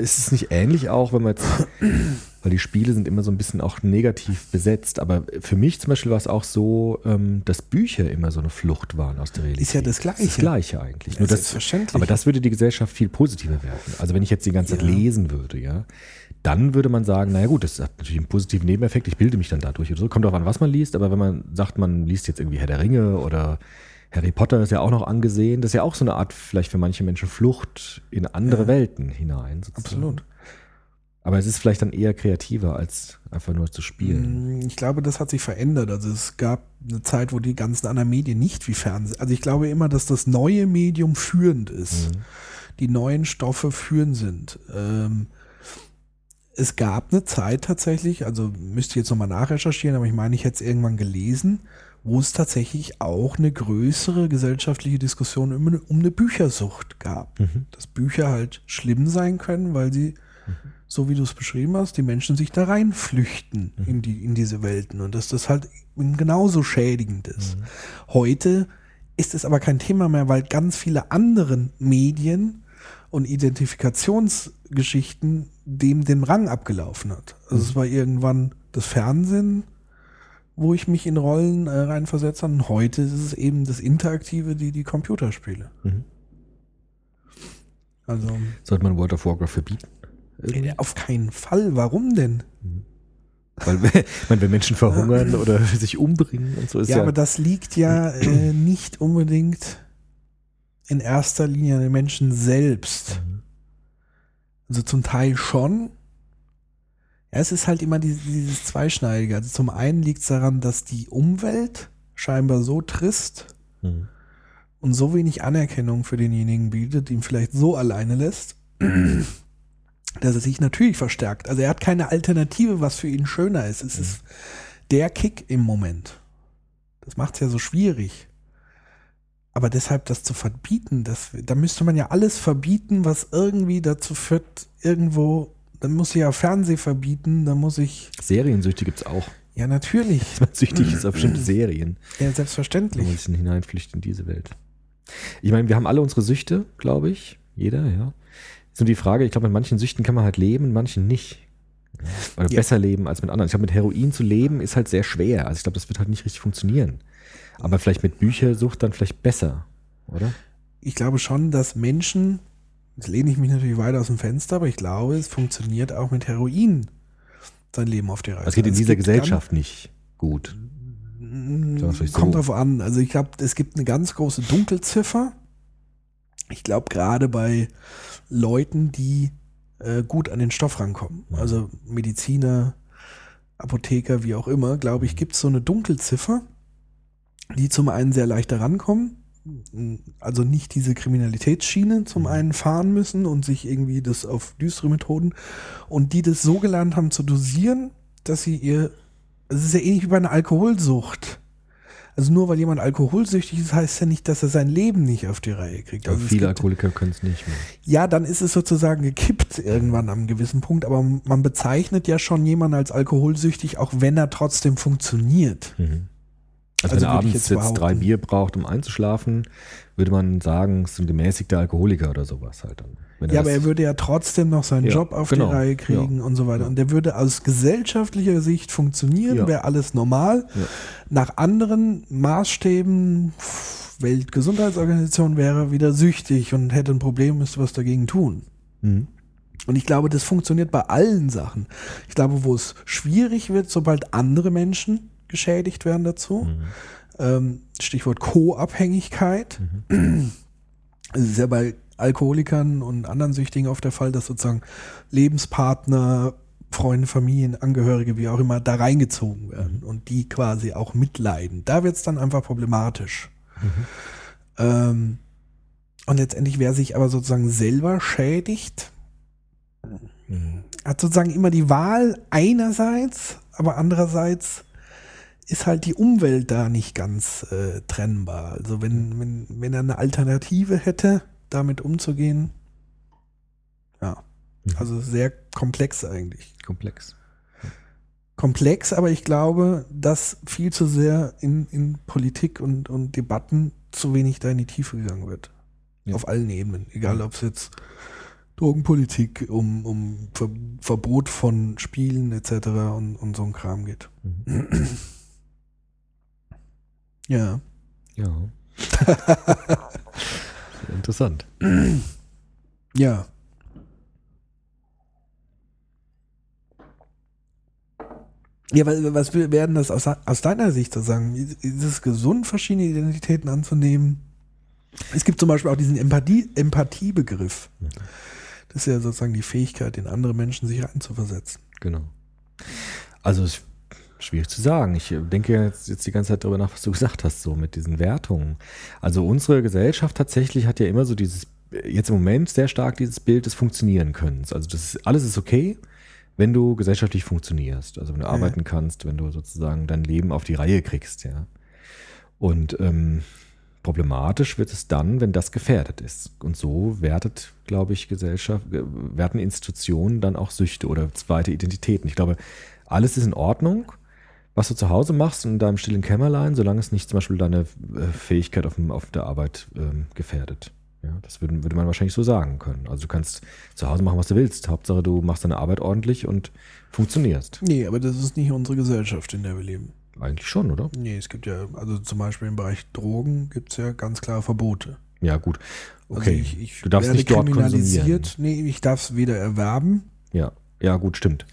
ist es nicht ähnlich auch, wenn man jetzt, weil die Spiele sind immer so ein bisschen auch negativ besetzt, aber für mich zum Beispiel war es auch so, ähm, dass Bücher immer so eine Flucht waren aus der Realität. Ist ja das Gleiche. Das Gleiche eigentlich. Nur das, aber das würde die Gesellschaft viel positiver werden. Also wenn ich jetzt die ganze Zeit Ja. lesen würde, ja, dann würde man sagen, naja gut, das hat natürlich einen positiven Nebeneffekt, ich bilde mich dann dadurch oder so. Kommt auch an, was man liest, aber wenn man sagt, man liest jetzt irgendwie Herr der Ringe oder Harry Potter ist ja auch noch angesehen, das ist ja auch so eine Art, vielleicht für manche Menschen, Flucht in andere Ja. Welten hinein. sozusagen. Absolut. Aber es ist vielleicht dann eher kreativer, als einfach nur zu spielen. Mm, Ich glaube, das hat sich verändert. Also es gab eine Zeit, wo die ganzen anderen Medien nicht wie Fernsehen. Also ich glaube immer, dass das neue Medium führend ist. Die neuen Stoffe führend sind. Ähm, es gab eine Zeit tatsächlich, also müsste ich jetzt nochmal nachrecherchieren, aber ich meine, ich hätte es irgendwann gelesen, wo es tatsächlich auch eine größere gesellschaftliche Diskussion um eine, um eine Büchersucht gab. Mhm. Dass Bücher halt schlimm sein können, weil sie so wie du es beschrieben hast, die Menschen sich da reinflüchten in, die, in diese Welten und dass das halt genauso schädigend ist. Heute ist es aber kein Thema mehr, weil ganz viele andere Medien und Identifikationsgeschichten dem den Rang abgelaufen hat. Also es war irgendwann das Fernsehen, wo ich mich in Rollen äh, reinversetzt habe und heute ist es eben das Interaktive, die, die Computerspiele. Mhm. Also Sollte man World of Warcraft verbieten? Irgendwie? äh, auf keinen Fall. Warum denn? Weil ich meine, wenn Menschen verhungern oder sich umbringen und so ist Ja, ja. aber das liegt ja äh, nicht unbedingt in erster Linie an den Menschen selbst. Mhm. Also zum Teil schon. Ja, es ist halt immer dieses, dieses Zweischneidige. Also zum einen liegt es daran, dass die Umwelt scheinbar so trist Mhm. und so wenig Anerkennung für denjenigen bietet, ihn vielleicht so alleine lässt, dass er sich natürlich verstärkt. Also er hat keine Alternative, was für ihn schöner ist. Es ist der Kick im Moment. Das macht es ja so schwierig. Aber deshalb das zu verbieten, das, da müsste man ja alles verbieten, was irgendwie dazu führt, irgendwo, dann muss ich ja Fernseh verbieten, dann muss ich, Seriensüchte gibt es auch. ja natürlich, Man süchtig ist auf bestimmte Serien. ja Wenn man selbstverständlich. dann hineinflüchtet in diese Welt. Ich meine, wir haben alle unsere Süchte, glaube ich. Jeder, ja. Ist nur die Frage, ich glaube, mit manchen Süchten kann man halt leben, mit manchen nicht. Oder Ja. besser leben als mit anderen. Ich glaube, mit Heroin zu leben ist halt sehr schwer. Also ich glaube, das wird halt nicht richtig funktionieren. Aber vielleicht mit Büchersucht dann vielleicht besser, oder? Ich glaube schon, dass Menschen, jetzt lehne ich mich natürlich weiter aus dem Fenster, aber ich glaube, es funktioniert auch mit Heroin sein Leben auf die Reise. Das geht in Es dieser Gesellschaft nicht gut. Vielleicht kommt so. drauf an. Also ich glaube, es gibt eine ganz große Dunkelziffer. Ich glaube, gerade bei Leuten, die äh, gut an den Stoff rankommen, Mhm. also Mediziner, Apotheker, wie auch immer, glaube ich, gibt es so eine Dunkelziffer, die zum einen sehr leicht herankommen, also nicht diese Kriminalitätsschiene zum einen fahren müssen und sich irgendwie das auf düstere Methoden und die das so gelernt haben zu dosieren, dass sie ihr, es ist ja ähnlich wie bei einer Alkoholsucht. Also nur weil jemand alkoholsüchtig ist, heißt ja nicht, dass er sein Leben nicht auf die Reihe kriegt. Also viele Alkoholiker können es nicht mehr. ja, dann ist es sozusagen gekippt irgendwann am gewissen Punkt, aber man bezeichnet ja schon jemanden als alkoholsüchtig, auch wenn er trotzdem funktioniert. Mhm. Also, Also wenn er abends jetzt drei. Bier braucht, um einzuschlafen, würde man sagen, es ist ein gemäßigter Alkoholiker oder sowas halt dann. Ja, aber er würde ja trotzdem noch seinen Ja, Job auf genau, die Reihe kriegen ja. und so weiter. Und der würde aus gesellschaftlicher Sicht funktionieren, Ja. wäre alles normal. Nach anderen Maßstäben, Weltgesundheitsorganisation wäre er wieder süchtig und hätte ein Problem, müsste was dagegen tun. Mhm. Und ich glaube, das funktioniert bei allen Sachen. Ich glaube, wo es schwierig wird, sobald andere Menschen geschädigt werden dazu. Mhm. Ähm, Stichwort Co-Abhängigkeit. Mhm. Es ist ja bei Alkoholikern und anderen Süchtigen oft der Fall, dass sozusagen Lebenspartner, Freunde, Familien, Angehörige, wie auch immer, da reingezogen werden Mhm. und die quasi auch mitleiden. Da wird es dann einfach problematisch. Mhm. Ähm, und letztendlich, wer sich aber sozusagen selber schädigt, Mhm. hat sozusagen immer die Wahl einerseits, aber andererseits ist halt die Umwelt da nicht ganz äh, trennbar. Also wenn, wenn, wenn er eine Alternative hätte, damit umzugehen, ja, Mhm. also sehr komplex eigentlich. Komplex. Komplex, aber ich glaube, dass viel zu sehr in, in Politik und, und Debatten zu wenig da in die Tiefe gegangen wird. Ja. Auf allen Ebenen. Egal, ob es jetzt Drogenpolitik, um, um Ver Verbot von Spielen etc. Und, und so ein Kram geht. Mhm. Ja. Ja. Interessant. Ja. Ja, was, werden das aus, aus deiner Sicht sozusagen? Ist es gesund, verschiedene Identitäten anzunehmen? Es gibt zum Beispiel auch diesen Empathie, Empathiebegriff. Das ist ja sozusagen die Fähigkeit, in andere Menschen sich reinzuversetzen. Genau. Also es schwierig zu sagen. Ich denke jetzt, jetzt die ganze Zeit darüber nach, was du gesagt hast, so mit diesen Wertungen. Also unsere Gesellschaft tatsächlich hat ja immer so dieses, jetzt im Moment sehr stark dieses Bild des Funktionieren Könnens. Also das ist, alles ist okay, wenn du gesellschaftlich funktionierst. Also wenn du Ja. arbeiten kannst, wenn du sozusagen dein Leben auf die Reihe kriegst, ja. Und ähm, problematisch wird es dann, wenn das gefährdet ist. Und so wertet, glaube ich, Gesellschaft, äh, werten Institutionen dann auch Süchte oder zweite Identitäten. Ich glaube, alles ist in Ordnung, was du zu Hause machst in deinem stillen Kämmerlein, solange es nicht zum Beispiel deine äh, Fähigkeit auf, dem, auf der Arbeit ähm, gefährdet. Ja, das würde, würde man wahrscheinlich so sagen können. Also du kannst zu Hause machen, was du willst. Hauptsache, du machst deine Arbeit ordentlich und funktionierst. Nee, aber das ist nicht unsere Gesellschaft, in der wir leben. Eigentlich schon, oder? Nee, es gibt ja, also zum Beispiel im Bereich Drogen gibt es ja ganz klare Verbote. Ja, gut. Okay. Also ich, ich du darfst nicht dort konsumieren. kriminalisiert. Nee, ich darf es weder erwerben. Ja, ja, gut, stimmt.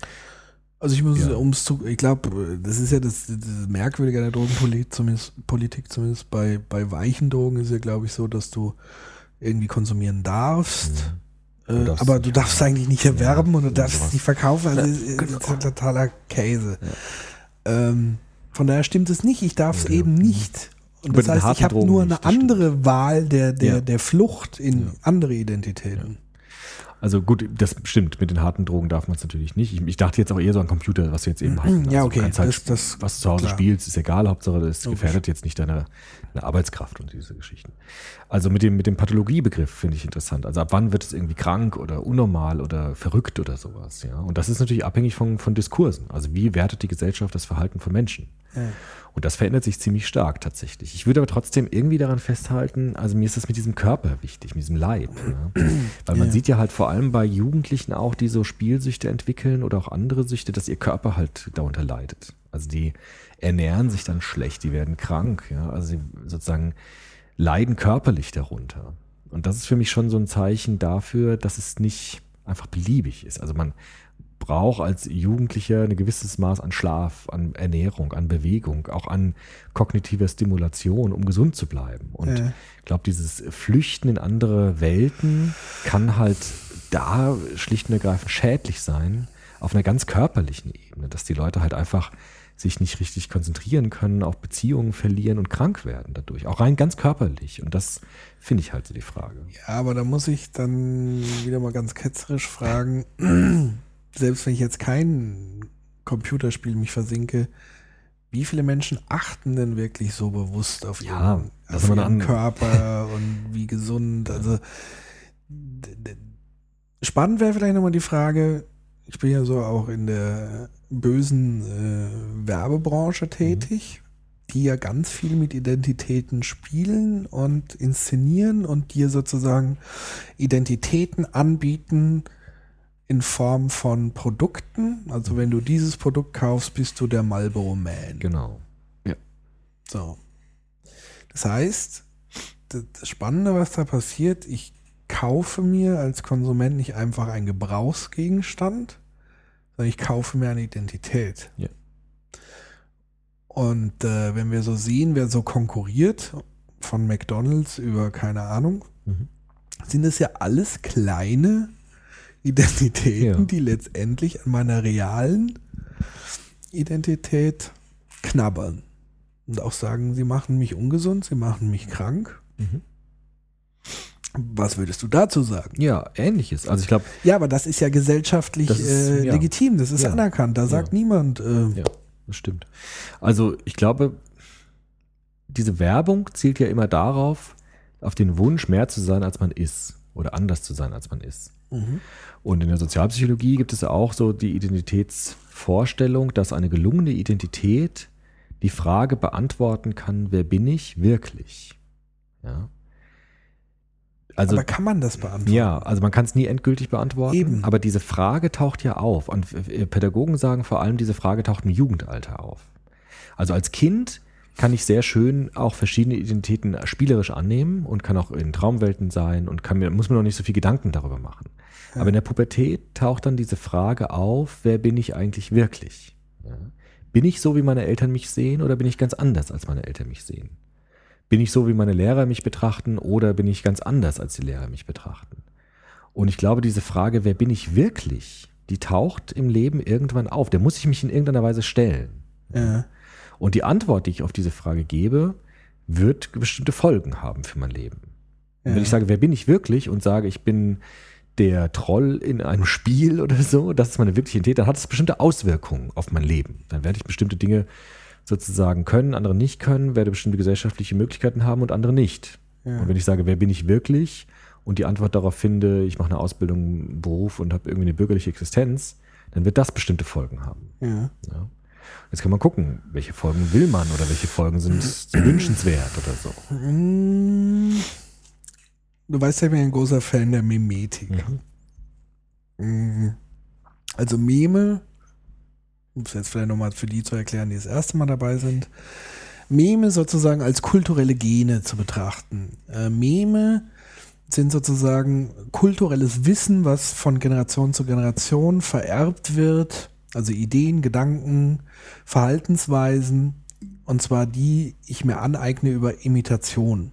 Also ich muss, Ja. ums zu, ich glaube, das ist ja das, das Merkwürdige an der Drogenpolitik, zumindest, Politik, zumindest bei, bei weichen Drogen ist ja, glaube ich, so, dass du irgendwie konsumieren darfst. Du Äh, darfst aber du darfst eigentlich nicht erwerben und du darfst es nicht verkaufen. Also ist genau. ist ein totaler Käse. Ähm, von daher stimmt es nicht. Ich darf es Ja. eben nicht. Und das heißt, ich habe nur eine das stimmt. andere Wahl der, der, Ja. der Flucht in Ja. andere Identitäten. Also gut, das stimmt, mit den harten Drogen darf man es natürlich nicht. Ich, ich dachte jetzt auch eher so an Computer, was du jetzt eben hast. Also Ja, okay, halt, das- das- was du zu Hause klar. spielst, ist egal, Hauptsache das Logisch. gefährdet jetzt nicht deine, deine Arbeitskraft und diese Geschichten. Also mit dem, mit dem Pathologiebegriff finde ich interessant. Also ab wann wird es irgendwie krank oder unnormal oder verrückt oder sowas, ja. Und das ist natürlich abhängig von, von Diskursen. Also wie wertet die Gesellschaft das Verhalten von Menschen? Ja. Und das verändert sich ziemlich stark tatsächlich. Ich würde aber trotzdem irgendwie daran festhalten, also mir ist das mit diesem Körper wichtig, mit diesem Leib. Ja. Weil man Ja. sieht ja halt vor allem bei Jugendlichen auch, die so Spielsüchte entwickeln oder auch andere Süchte, dass ihr Körper halt darunter leidet. Also die ernähren sich dann schlecht, die werden krank, ja. Also sie sozusagen leiden körperlich darunter. Und das ist für mich schon so ein Zeichen dafür, dass es nicht einfach beliebig ist. Also man braucht als Jugendlicher ein gewisses Maß an Schlaf, an Ernährung, an Bewegung, auch an kognitiver Stimulation, um gesund zu bleiben. Und Ja. ich glaube, dieses Flüchten in andere Welten kann halt da schlicht und ergreifend schädlich sein, auf einer ganz körperlichen Ebene, dass die Leute halt einfach sich nicht richtig konzentrieren können, auch Beziehungen verlieren und krank werden dadurch, auch rein ganz körperlich. Und das finde ich halt so die Frage. Ja, aber da muss ich dann wieder mal ganz ketzerisch fragen, selbst wenn ich jetzt kein Computerspiel mich versinke, wie viele Menschen achten denn wirklich so bewusst auf ihren, auf ihren Körper und wie gesund? Also spannend wäre vielleicht nochmal die Frage, ich bin ja so auch in der bösen äh, Werbebranche tätig, die ja ganz viel mit Identitäten spielen und inszenieren und dir sozusagen Identitäten anbieten in Form von Produkten. Also wenn du dieses Produkt kaufst, bist du der Marlboro Man. Genau. So. Das heißt, das Spannende, was da passiert, ich kaufe mir als Konsument nicht einfach einen Gebrauchsgegenstand, sondern ich kaufe mir eine Identität. Ja. Und äh, wenn wir so sehen, wer so konkurriert, von McDonalds über keine Ahnung, Mhm. sind es ja alles kleine Identitäten, Ja. die letztendlich an meiner realen Identität knabbern. Und auch sagen, sie machen mich ungesund, sie machen mich krank. Mhm. Was würdest du dazu sagen? Ja, ähnliches. Also ich glaube, Ja, aber das ist ja gesellschaftlich Das ist, äh, ja. legitim, das ist Ja. anerkannt. Da sagt niemand, äh, Ja, das stimmt. Also ich glaube, diese Werbung zielt ja immer darauf, auf den Wunsch, mehr zu sein, als man ist. Oder anders zu sein, als man ist. mhm. Und in der Sozialpsychologie gibt es ja auch so die Identitätsvorstellung, dass eine gelungene Identität die Frage beantworten kann, wer bin ich wirklich? Ja. Also aber kann man das beantworten? ja, also man kann es nie endgültig beantworten, Eben. aber diese Frage taucht ja auf. Und Pädagogen sagen vor allem, diese Frage taucht im Jugendalter auf. Also als Kind kann ich sehr schön auch verschiedene Identitäten spielerisch annehmen und kann auch in Traumwelten sein und kann mir, muss mir noch nicht so viel Gedanken darüber machen. Aber in der Pubertät taucht dann diese Frage auf, wer bin ich eigentlich wirklich? Ja. Bin ich so, wie meine Eltern mich sehen oder bin ich ganz anders, als meine Eltern mich sehen? Bin ich so, wie meine Lehrer mich betrachten oder bin ich ganz anders, als die Lehrer mich betrachten? Und ich glaube, diese Frage, wer bin ich wirklich, die taucht im Leben irgendwann auf. Der muss ich mich in irgendeiner Weise stellen. Ja. Und die Antwort, die ich auf diese Frage gebe, wird bestimmte Folgen haben für mein Leben. Ja. wenn ich sage, wer bin ich wirklich und sage, ich bin der Troll in einem Spiel oder so, das ist meine wirkliche Identität, dann hat es bestimmte Auswirkungen auf mein Leben. Dann werde ich bestimmte Dinge sozusagen können, andere nicht können, werde bestimmte gesellschaftliche Möglichkeiten haben und andere nicht. Ja. Und wenn ich sage, wer bin ich wirklich und die Antwort darauf finde, ich mache eine Ausbildung, einen Beruf und habe irgendwie eine bürgerliche Existenz, dann wird das bestimmte Folgen haben. Ja. Ja. Jetzt kann man gucken, welche Folgen will man oder welche Folgen sind wünschenswert oder so. Du weißt ja, ich bin ein großer Fan der Mimetik. Mm. Also Meme, um es jetzt vielleicht nochmal für die zu erklären, die das erste Mal dabei sind, Meme sozusagen als kulturelle Gene zu betrachten. Äh, Meme sind sozusagen kulturelles Wissen, was von Generation zu Generation vererbt wird, also Ideen, Gedanken, Verhaltensweisen, und zwar die ich mir aneigne über Imitation.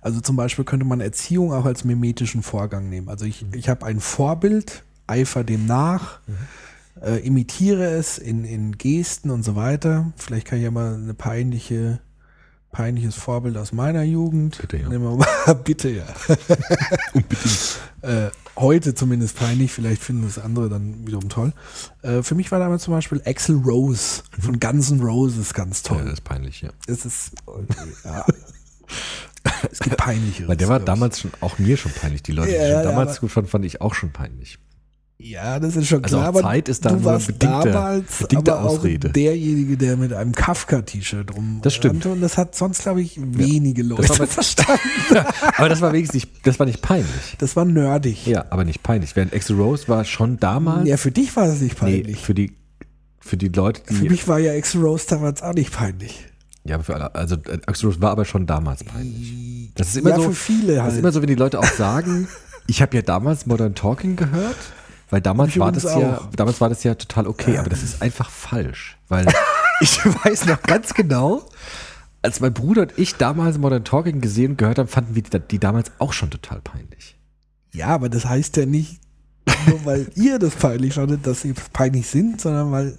Also zum Beispiel könnte man Erziehung auch als mimetischen Vorgang nehmen. Also ich, ich habe ein Vorbild, eifer dem nach, äh, imitiere es in, in Gesten und so weiter. Vielleicht kann ich ja mal eine peinliche, peinliches Vorbild aus meiner Jugend. Bitte, ja. Nehmen wir mal, bitte ja. äh, heute zumindest peinlich, vielleicht finden das andere dann wiederum toll. Äh, für mich war damals zum Beispiel Axel Rose von Guns N' Roses ganz Ja, toll. das ist peinlich, ja. Es ist, ja. es gibt peinlicheres. Weil der war damals schon, auch mir schon peinlich. Die Leute, die Ja, ja, damals fand, fand ich auch schon peinlich. Ja, das ist schon Also klar. auch aber Zeit ist da du nur warst bedingte- damals bedingte aber auch Ausrede. derjenige, der mit einem Kafka-T-Shirt rum. Das stimmt. Und das hat sonst, glaube ich, wenige Leute war aber- verstanden. Aber das war wenigstens nicht, das war nicht peinlich. Das war nerdig. Ja, aber nicht peinlich. Während Axel Rose war schon damals. Ja, für dich war es nicht nee, peinlich. für die, für die Leute, die. für mich war ja Axel Rose damals auch nicht peinlich. ja, aber für alle. Also äh, Axel Rose war aber schon damals peinlich. Das ist immer ja, so. für viele Das halt. ist immer so, wenn die Leute auch sagen, ich habe ja damals Modern Talking gehört, weil damals ich war das ja, damals war das ja total okay, aber das ist einfach falsch, weil ich weiß noch ganz genau, als mein Bruder und ich damals Modern Talking gesehen und gehört haben, fanden wir die, die damals auch schon total peinlich. ja, aber das heißt ja nicht, nur weil ihr das peinlich fandet, dass sie peinlich sind, sondern weil,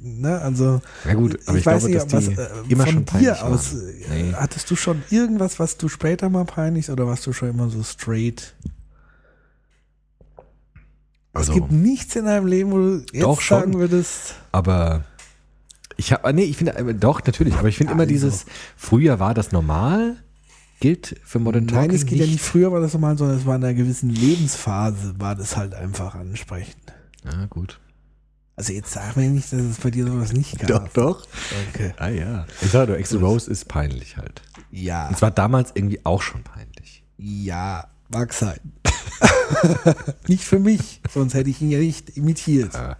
ne, also. Ja gut, aber ich, weiß glaube, nicht, dass die was, äh, immer von schon peinlich dir aus, waren. äh, Nee. hattest du schon irgendwas, was du später mal peinlich oder warst du schon immer so straight? Also, es gibt nichts in deinem Leben, wo du jetzt Doch, schon. sagen würdest, aber Ich habe, nee, ich finde, äh, doch, natürlich, aber ich finde immer Also. dieses, früher war das normal, gilt für Modern Talking Nein, es geht ja nicht früher war das normal, sondern es war in einer gewissen Lebensphase, war das halt einfach ansprechend. Ah, gut. Also jetzt sag mir nicht, dass es bei dir sowas nicht gab. doch. Okay. Ah ja. Ich sage nur, Axel Rose ist peinlich halt. Ja, Und zwar damals irgendwie auch schon peinlich. ja, mag sein. nicht für mich, sonst hätte ich ihn ja nicht imitiert. Ah.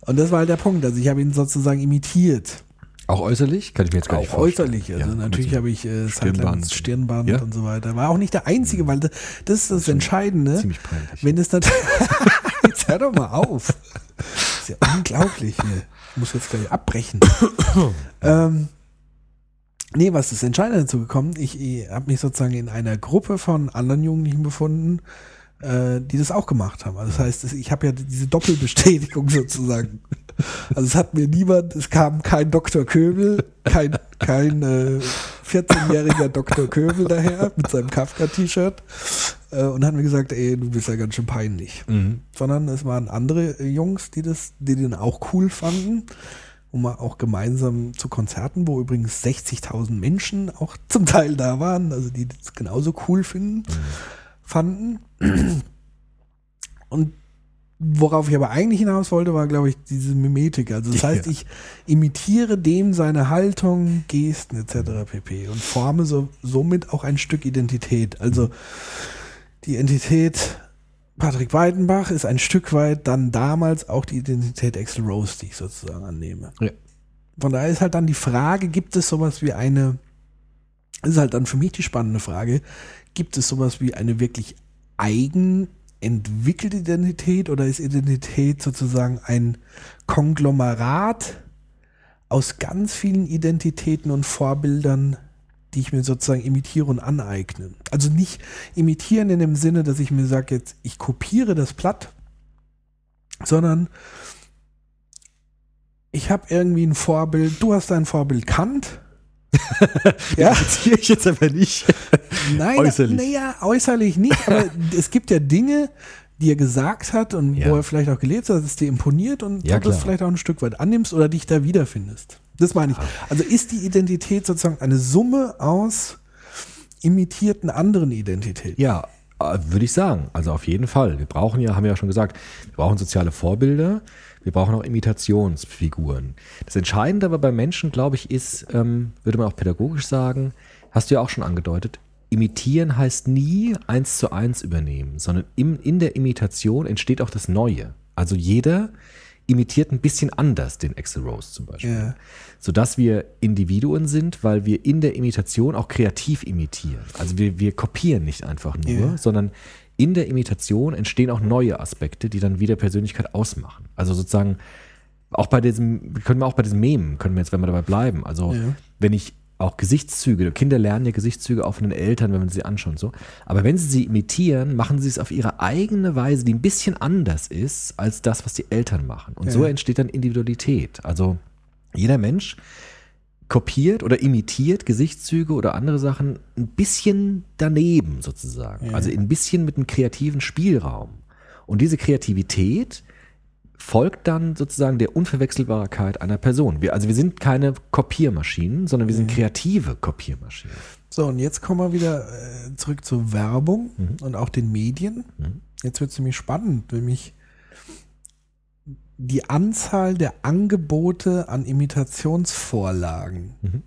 Und das war halt der Punkt. Also ich habe ihn sozusagen imitiert. Auch äußerlich? Kann ich mir jetzt gar nicht Auch vorstellen. äußerlich. Also Ja, natürlich habe ich äh, Stirnband. Stirnband, Ja? und so weiter. War auch nicht der einzige, weil das, das ist das Entscheidende. ziemlich peinlich. Wenn es natürlich. jetzt hör doch mal auf. Das ist ja unglaublich. Hier. Ich muss jetzt gleich abbrechen. ähm, nee, was ist entscheidend dazu gekommen? Ich, ich habe mich sozusagen in einer Gruppe von anderen Jugendlichen befunden, äh, die das auch gemacht haben. Also das heißt, ich habe ja diese Doppelbestätigung sozusagen. Also es hat mir niemand, es kam kein Dr. Köbel, kein, kein äh, 14-jähriger Dr. Köbel daher mit seinem Kafka-T-Shirt äh, und hat mir gesagt, ey, du bist ja ganz schön peinlich. Mhm. Sondern es waren andere Jungs, die das, die den auch cool fanden. Mal auch gemeinsam zu Konzerten, wo übrigens 60.000 Menschen auch zum Teil da waren, also die das genauso cool finden, fanden. Und worauf ich aber eigentlich hinaus wollte, war, glaube ich, diese Mimetik. Also das heißt, Ja. ich imitiere dem seine Haltung, Gesten etc. pp. und forme so, somit auch ein Stück Identität. Also die Identität Patrick Weidenbach ist ein Stück weit dann damals auch die Identität Axel Rose, die ich sozusagen annehme. Ja. Von daher ist halt dann die Frage, gibt es sowas wie eine, ist halt dann für mich die spannende Frage, gibt es sowas wie eine wirklich eigen entwickelte Identität oder ist Identität sozusagen ein Konglomerat aus ganz vielen Identitäten und Vorbildern, die ich mir sozusagen imitiere und aneigne. Also nicht imitieren in dem Sinne, dass ich mir sage, jetzt ich kopiere das Blatt, sondern ich habe irgendwie ein Vorbild, du hast ein Vorbild Kant. ja, Ziehe ich jetzt aber nicht. nein, Äußerlich. naja, äußerlich nicht, aber es gibt ja Dinge, die er gesagt hat und Ja. wo er vielleicht auch gelebt hat, dass es dir imponiert und Ja, du das vielleicht auch ein Stück weit annimmst oder dich da wiederfindest. Das meine ich. Also ist die Identität sozusagen eine Summe aus imitierten anderen Identitäten? Ja, äh, würde ich sagen. Also auf jeden Fall. Wir brauchen ja, haben wir ja schon gesagt, wir brauchen soziale Vorbilder. Wir brauchen auch Imitationsfiguren. Das Entscheidende aber bei Menschen, glaube ich, ist, ähm, würde man auch pädagogisch sagen, hast du ja auch schon angedeutet, imitieren heißt nie eins zu eins übernehmen, sondern im, in der Imitation entsteht auch das Neue. Also jeder imitiert ein bisschen anders den Axel Rose zum Beispiel. Ja. Sodass wir Individuen sind, weil wir in der Imitation auch kreativ imitieren. Also wir, wir kopieren nicht einfach nur, Ja. sondern in der Imitation entstehen auch neue Aspekte, die dann wieder Persönlichkeit ausmachen. Also sozusagen, auch bei diesem, können wir auch bei diesem Mem, können wir jetzt, wenn wir dabei bleiben. Also Ja. wenn ich auch Gesichtszüge, Kinder lernen ja Gesichtszüge auch von den Eltern, wenn man sie anschaut, und so. Aber wenn sie sie imitieren, machen sie es auf ihre eigene Weise, die ein bisschen anders ist als das, was die Eltern machen. Und so Ja. entsteht dann Individualität. Also jeder Mensch kopiert oder imitiert Gesichtszüge oder andere Sachen ein bisschen daneben sozusagen. Ja. Also ein bisschen mit einem kreativen Spielraum. Und diese Kreativität folgt dann sozusagen der Unverwechselbarkeit einer Person. Wir, also wir sind keine Kopiermaschinen, sondern wir sind kreative Kopiermaschinen. So, und jetzt kommen wir wieder äh, zurück zur Werbung Mhm. und auch den Medien. Mhm. Jetzt wird es nämlich spannend, nämlich die Anzahl der Angebote an Imitationsvorlagen Mhm.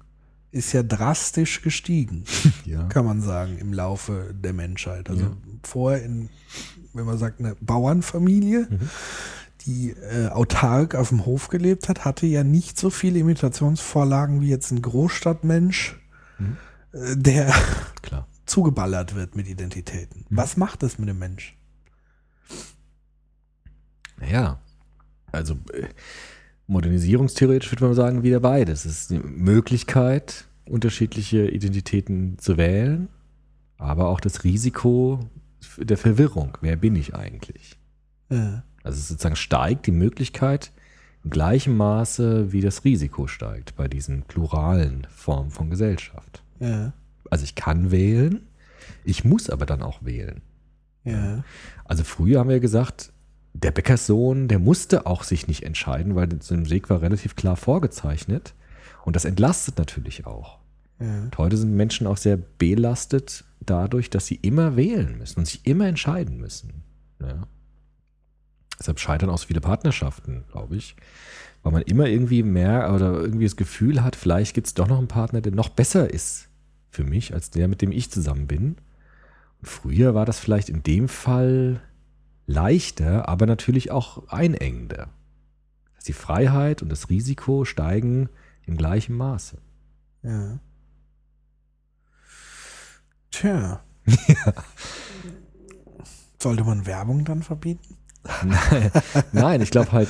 ist ja drastisch gestiegen, Ja. kann man sagen, im Laufe der Menschheit. Also Ja. vorher in, wenn man sagt, eine Bauernfamilie, Mhm. Die äh, autark auf dem Hof gelebt hat, hatte ja nicht so viele Imitationsvorlagen wie jetzt ein Großstadtmensch, Mhm. äh, der Klar. zugeballert wird mit Identitäten. Mhm. Was macht das mit dem Mensch? Naja, also äh, modernisierungstheoretisch würde man sagen, wieder beides. Es ist die Möglichkeit, unterschiedliche Identitäten zu wählen, aber auch das Risiko der Verwirrung. Wer bin ich eigentlich? Ja. Also es sozusagen steigt die Möglichkeit in gleichem Maße, wie das Risiko steigt bei diesen pluralen Formen von Gesellschaft. Ja. Also ich kann wählen, ich muss aber dann auch wählen. Ja. Also früher haben wir gesagt, der Bäckerssohn, der musste auch sich nicht entscheiden, weil sein Weg war relativ klar vorgezeichnet. Und das entlastet natürlich auch. Ja. Heute sind Menschen auch sehr belastet dadurch, dass sie immer wählen müssen und sich immer entscheiden müssen. Ja. Deshalb scheitern auch so viele Partnerschaften, glaube ich. Weil man immer irgendwie mehr oder irgendwie das Gefühl hat, vielleicht gibt es doch noch einen Partner, der noch besser ist für mich, als der, mit dem ich zusammen bin. Und früher war das vielleicht in dem Fall leichter, aber natürlich auch einengender. Dass die Freiheit und das Risiko steigen im gleichen Maße. Ja. Tja. Sollte man Werbung dann verbieten? Nein, ich glaube halt,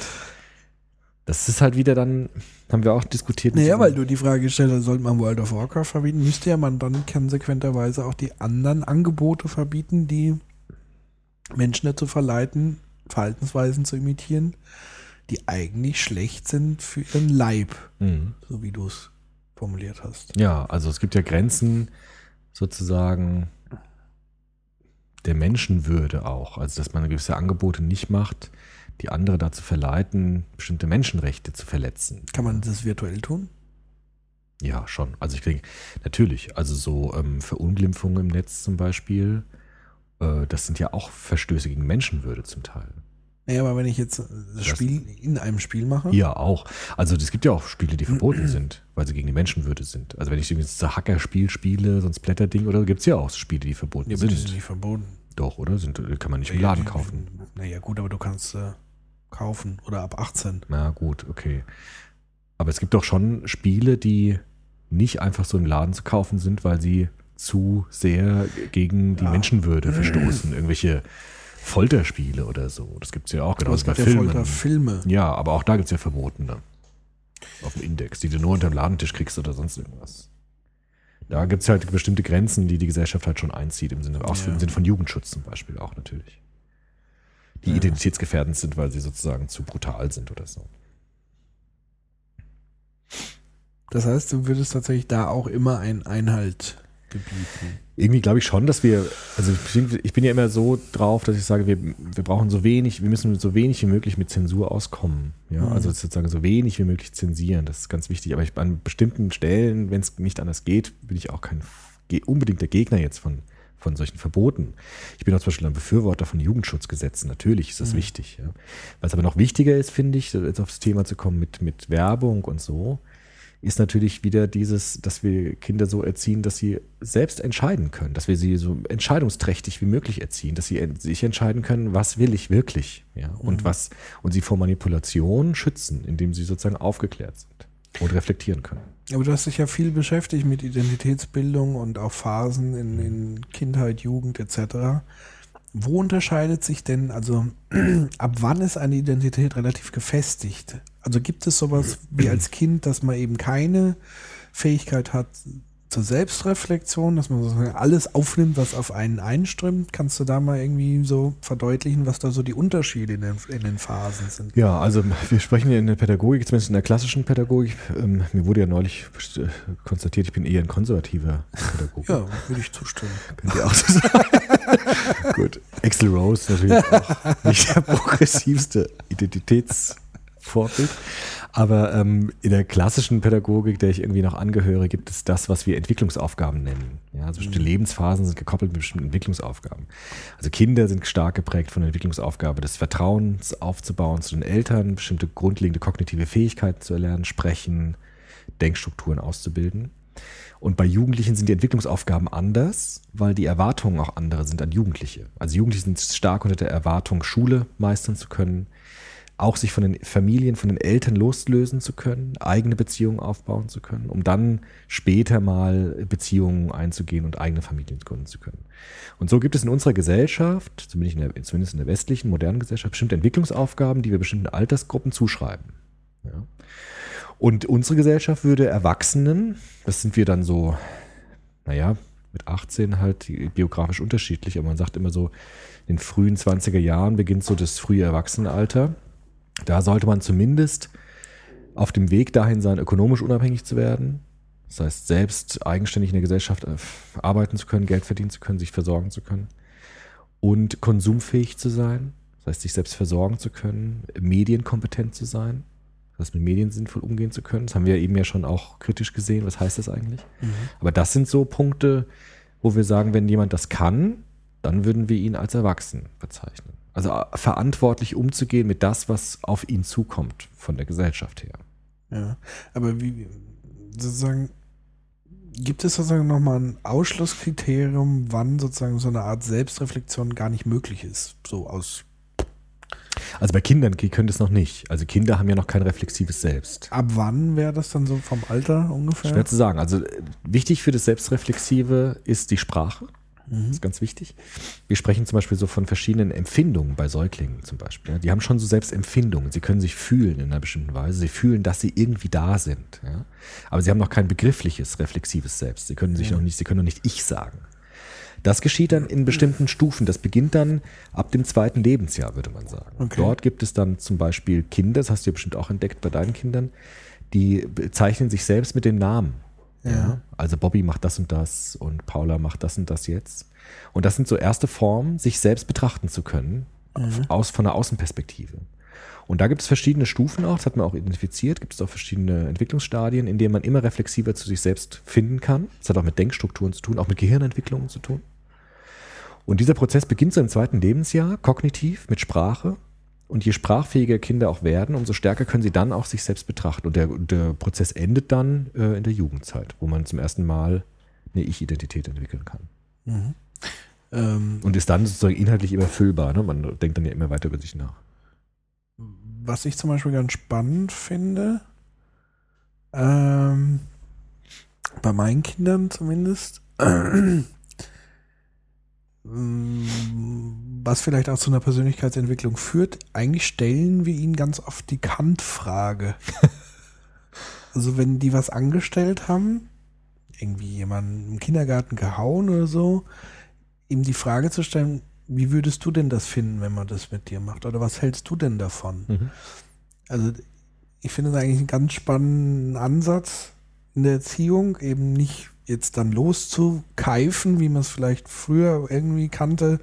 das ist halt wieder dann, haben wir auch diskutiert. Naja, weil du die Frage gestellt hast, sollte man World of Warcraft verbieten, müsste ja man dann konsequenterweise auch die anderen Angebote verbieten, die Menschen dazu verleiten, Verhaltensweisen zu imitieren, die eigentlich schlecht sind für ihren Leib, Mhm. so wie du es formuliert hast. Ja, also es gibt ja Grenzen sozusagen der Menschenwürde auch. Also dass man gewisse Angebote nicht macht, die andere dazu verleiten, bestimmte Menschenrechte zu verletzen. Kann man das virtuell tun? Ja, schon. Also ich denke, natürlich, also so ähm, Verunglimpfungen im Netz zum Beispiel, äh, das sind ja auch Verstöße gegen Menschenwürde zum Teil. Naja, aber wenn ich jetzt äh, das Das- Spiel in einem Spiel mache, Ja, auch. Also es gibt ja auch Spiele, die verboten sind, weil sie gegen die Menschenwürde sind. Also wenn ich jetzt so ein Hackerspiel spiele, so ein Splatter-Ding oder gibt es ja auch Spiele, die verboten ja, aber die sind. sind nicht verboten. Doch, oder? Sind, kann man nicht im Laden kaufen. Naja, gut, aber du kannst äh, kaufen oder ab 18. Na gut, okay. Aber es gibt doch schon Spiele, die nicht einfach so im Laden zu kaufen sind, weil sie zu sehr gegen die Ja. Menschenwürde verstoßen. Irgendwelche Folterspiele oder so. Das gibt es ja auch genauso es bei gibt ja Filmen. Folterfilme. Ja, aber auch da gibt es ja verbotene. Auf dem Index, die du nur unter dem Ladentisch kriegst oder sonst irgendwas. Da gibt es halt bestimmte Grenzen, die die Gesellschaft halt schon einzieht, im Sinne, auch Ja. im Sinne von Jugendschutz zum Beispiel auch natürlich. Die Ja. identitätsgefährdend sind, weil sie sozusagen zu brutal sind oder so. Das heißt, du würdest tatsächlich da auch immer einen Einhalt gebieten. Irgendwie glaube ich schon, dass wir, also ich bin- ja immer so drauf, dass ich sage, wir, wir brauchen so wenig, wir müssen so wenig wie möglich mit Zensur auskommen. Ja, Mhm. also sozusagen so wenig wie möglich zensieren, das ist ganz wichtig. Aber ich, an bestimmten Stellen, wenn es nicht anders geht, bin ich auch kein unbedingter Gegner jetzt von, von solchen Verboten. Ich bin auch zum Beispiel ein Befürworter von Jugendschutzgesetzen. Natürlich ist das Mhm. wichtig. Ja. Was aber noch wichtiger ist, finde ich, jetzt aufs Thema zu kommen mit, mit Werbung und so, ist natürlich wieder dieses, dass wir Kinder so erziehen, dass sie selbst entscheiden können, dass wir sie so entscheidungsträchtig wie möglich erziehen, dass sie sich entscheiden können, was will ich wirklich, ja, und Mhm. was, und sie vor Manipulation schützen, indem sie sozusagen aufgeklärt sind und reflektieren können. Aber du hast dich ja viel beschäftigt mit Identitätsbildung und auch Phasen in, in Kindheit, Jugend etc. Wo unterscheidet sich denn, also ab wann ist eine Identität relativ gefestigt? Also gibt es sowas wie als Kind, dass man eben keine Fähigkeit hat zur Selbstreflexion, dass man sozusagen alles aufnimmt, was auf einen einströmt? Kannst du da mal irgendwie so verdeutlichen, was da so die Unterschiede in den, in den Phasen sind? Ja, also wir sprechen ja in der Pädagogik, zumindest in der klassischen Pädagogik. Ähm, mir wurde ja neulich äh, konstatiert, ich bin eher ein konservativer Pädagoge. Ja, würde ich zustimmen. Könnt ihr auch so sagen. Gut. Axel Rose natürlich auch nicht der progressivste Identitätsvorbild. Aber ähm, in der klassischen Pädagogik, der ich irgendwie noch angehöre, gibt es das, was wir Entwicklungsaufgaben nennen. Ja, also bestimmte Lebensphasen sind gekoppelt mit bestimmten Entwicklungsaufgaben. Also Kinder sind stark geprägt von der Entwicklungsaufgabe des Vertrauens aufzubauen zu den Eltern, bestimmte grundlegende kognitive Fähigkeiten zu erlernen, sprechen, Denkstrukturen auszubilden. Und bei Jugendlichen sind die Entwicklungsaufgaben anders, weil die Erwartungen auch andere sind an Jugendliche. Also Jugendliche sind stark unter der Erwartung, Schule meistern zu können, auch sich von den Familien, von den Eltern loslösen zu können, eigene Beziehungen aufbauen zu können, um dann später mal Beziehungen einzugehen und eigene Familien gründen zu können. Und so gibt es in unserer Gesellschaft, zumindest in der, zumindest in der westlichen, modernen Gesellschaft, bestimmte Entwicklungsaufgaben, die wir bestimmten Altersgruppen zuschreiben. Ja. Und unsere Gesellschaft würde Erwachsenen, das sind wir dann so, naja, mit 18 halt geografisch unterschiedlich, aber man sagt immer so, in den frühen 20er Jahren beginnt so das frühe Erwachsenenalter. Da sollte man zumindest auf dem Weg dahin sein, ökonomisch unabhängig zu werden. Das heißt, selbst eigenständig in der Gesellschaft äh, arbeiten zu können, Geld verdienen zu können, sich versorgen zu können. Und konsumfähig zu sein. Das heißt, sich selbst versorgen zu können, medienkompetent zu sein, das heißt, mit Medien sinnvoll umgehen zu können. Das haben wir eben ja schon auch kritisch gesehen. Was heißt das eigentlich? Aber das sind so Punkte, wo wir sagen, wenn jemand das kann, dann würden wir ihn als erwachsen bezeichnen. Also äh, verantwortlich umzugehen mit das, was auf ihn zukommt von der Gesellschaft her. Ja, aber wie, sozusagen, gibt es sozusagen nochmal ein Ausschlusskriterium, wann sozusagen so eine Art Selbstreflexion gar nicht möglich ist? So aus, Also bei Kindern könnte es noch nicht. Also Kinder haben ja noch kein reflexives Selbst. ab wann wäre das dann so vom Alter ungefähr? Schwer zu sagen. Also wichtig für das Selbstreflexive ist die Sprache. Das ist ganz wichtig. Wir sprechen zum Beispiel so von verschiedenen Empfindungen bei Säuglingen zum Beispiel. ja. Die haben schon so Selbstempfindungen. Sie können sich fühlen in einer bestimmten Weise. Sie fühlen, dass sie irgendwie da sind. Ja. Aber sie haben noch kein begriffliches, reflexives Selbst. Sie können sich noch nicht, sie können noch nicht ich sagen. Das geschieht dann in bestimmten Stufen. Das beginnt dann ab dem zweiten Lebensjahr, würde man sagen. Okay. Dort gibt es dann zum Beispiel Kinder, das hast du ja bestimmt auch entdeckt bei deinen Kindern, die bezeichnen sich selbst mit dem Namen. Ja. Also Bobby macht das und das und Paula macht das und das jetzt. Und das sind so erste Formen, sich selbst betrachten zu können, aus, von der Außenperspektive. Und da gibt es verschiedene Stufen auch, das hat man auch identifiziert, gibt es auch verschiedene Entwicklungsstadien, in denen man immer reflexiver zu sich selbst finden kann. Das hat auch mit Denkstrukturen zu tun, auch mit Gehirnentwicklungen zu tun. Und dieser Prozess beginnt so im zweiten Lebensjahr, kognitiv, mit Sprache. Und je sprachfähiger Kinder auch werden, umso stärker können sie dann auch sich selbst betrachten. Und der, der Prozess endet dann äh, in der Jugendzeit, wo man zum ersten Mal eine Ich-Identität entwickeln kann. Ähm, Und ist dann sozusagen inhaltlich immer füllbar. Ne? Man denkt dann ja immer weiter über sich nach. was ich zum Beispiel ganz spannend finde, ähm, bei meinen Kindern zumindest, was vielleicht auch zu einer Persönlichkeitsentwicklung führt, eigentlich stellen wir ihnen ganz oft die Kant-Frage. also wenn die was angestellt haben, irgendwie jemanden im Kindergarten gehauen oder so, ihm die Frage zu stellen, wie würdest du denn das finden, wenn man das mit dir macht? Oder was hältst du denn davon? Mhm. Also ich finde es eigentlich einen ganz spannenden Ansatz in der Erziehung, eben nicht jetzt dann loszukeifen, wie man es vielleicht früher irgendwie kannte,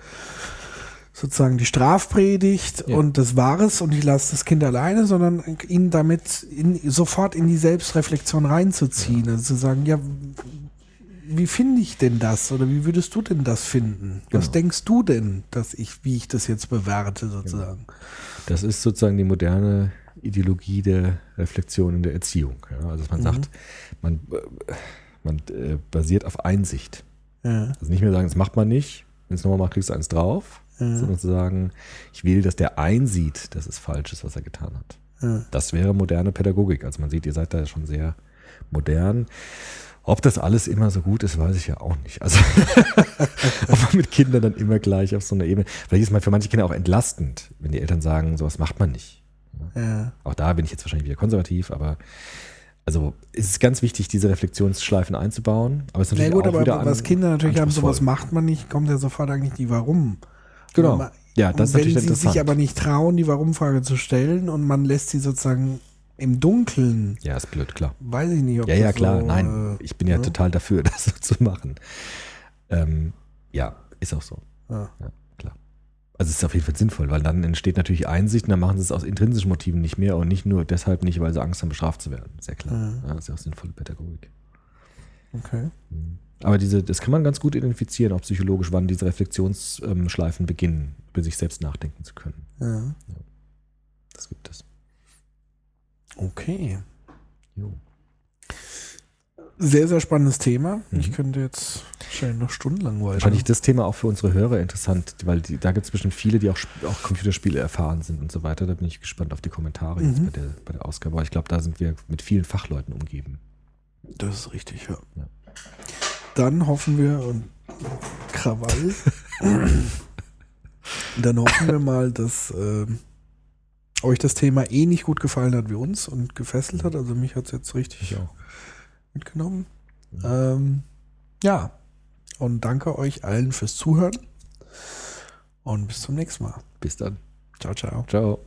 sozusagen die Strafpredigt Ja. und das war es und ich lasse das Kind alleine, sondern ihn damit in, sofort in die Selbstreflexion reinzuziehen. Also zu sagen, ja, wie finde ich denn das oder wie würdest du denn das finden? Was Genau. denkst du denn, dass ich, wie ich das jetzt bewerte sozusagen? Das ist sozusagen die moderne Ideologie der Reflexion in der Erziehung. Ja? Also dass man sagt, man, äh, man äh, basiert auf Einsicht. Ja, Also nicht mehr sagen, das macht man nicht, wenn es nochmal macht, kriegst du eins drauf, sondern zu sagen, ich will, dass der einsieht, dass es falsch ist, was er getan hat. ja. Das wäre moderne Pädagogik. Also man sieht, ihr seid da schon sehr modern. Ob das alles immer so gut ist, weiß ich ja auch nicht. Also ob man mit Kindern dann immer gleich auf so einer Ebene. Vielleicht ist man für manche Kinder auch entlastend, wenn die Eltern sagen, sowas macht man nicht. ja. Auch da bin ich jetzt wahrscheinlich wieder konservativ, aber also es ist ganz wichtig, diese Reflexionsschleifen einzubauen. Aber es ist Na natürlich gut, auch aber wieder was an- Kinder natürlich haben, sowas macht man nicht, kommt ja sofort eigentlich die Warum. Genau. Man- Ja, das ist wenn natürlich sie sich aber nicht trauen, die Warum-Frage zu stellen und man lässt sie sozusagen im Dunkeln, ja, ist blöd, klar. weiß ich nicht, ob Ja, ja, klar. so, Nein, äh, ich bin ja, ne? total dafür, das so zu machen. Ähm, ja, ist auch so. Ja. Ja. Also es ist auf jeden Fall sinnvoll, weil dann entsteht natürlich Einsicht und dann machen sie es aus intrinsischen Motiven nicht mehr und nicht nur deshalb nicht, weil sie Angst haben, bestraft zu werden. Sehr klar. Ja. Ja, ist ja auch sinnvolle Pädagogik. Okay. Aber diese, das kann man ganz gut identifizieren, auch psychologisch, wann diese Reflexionsschleifen beginnen, über sich selbst nachdenken zu können. Ja. Das gibt es. Okay. Jo. Sehr, sehr spannendes Thema. Mhm. Ich könnte jetzt schnell noch stundenlang weiter. Wahrscheinlich das Thema auch für unsere Hörer interessant, weil die, da gibt es bestimmt viele, die auch, auch Computerspiele erfahren sind und so weiter. Da bin ich gespannt auf die Kommentare jetzt Mhm. bei der, bei der Ausgabe. Aber ich glaube, da sind wir mit vielen Fachleuten umgeben. Das ist richtig, ja. Ja. Dann hoffen wir und Krawall. Dann hoffen wir mal, dass ähm, euch das Thema eh nicht gut gefallen hat wie uns und gefesselt hat. Also mich hat es jetzt richtig auch. Mitgenommen. Ähm, ja. Und danke euch allen fürs Zuhören. Und bis zum nächsten Mal. Bis dann. Ciao, ciao. Ciao.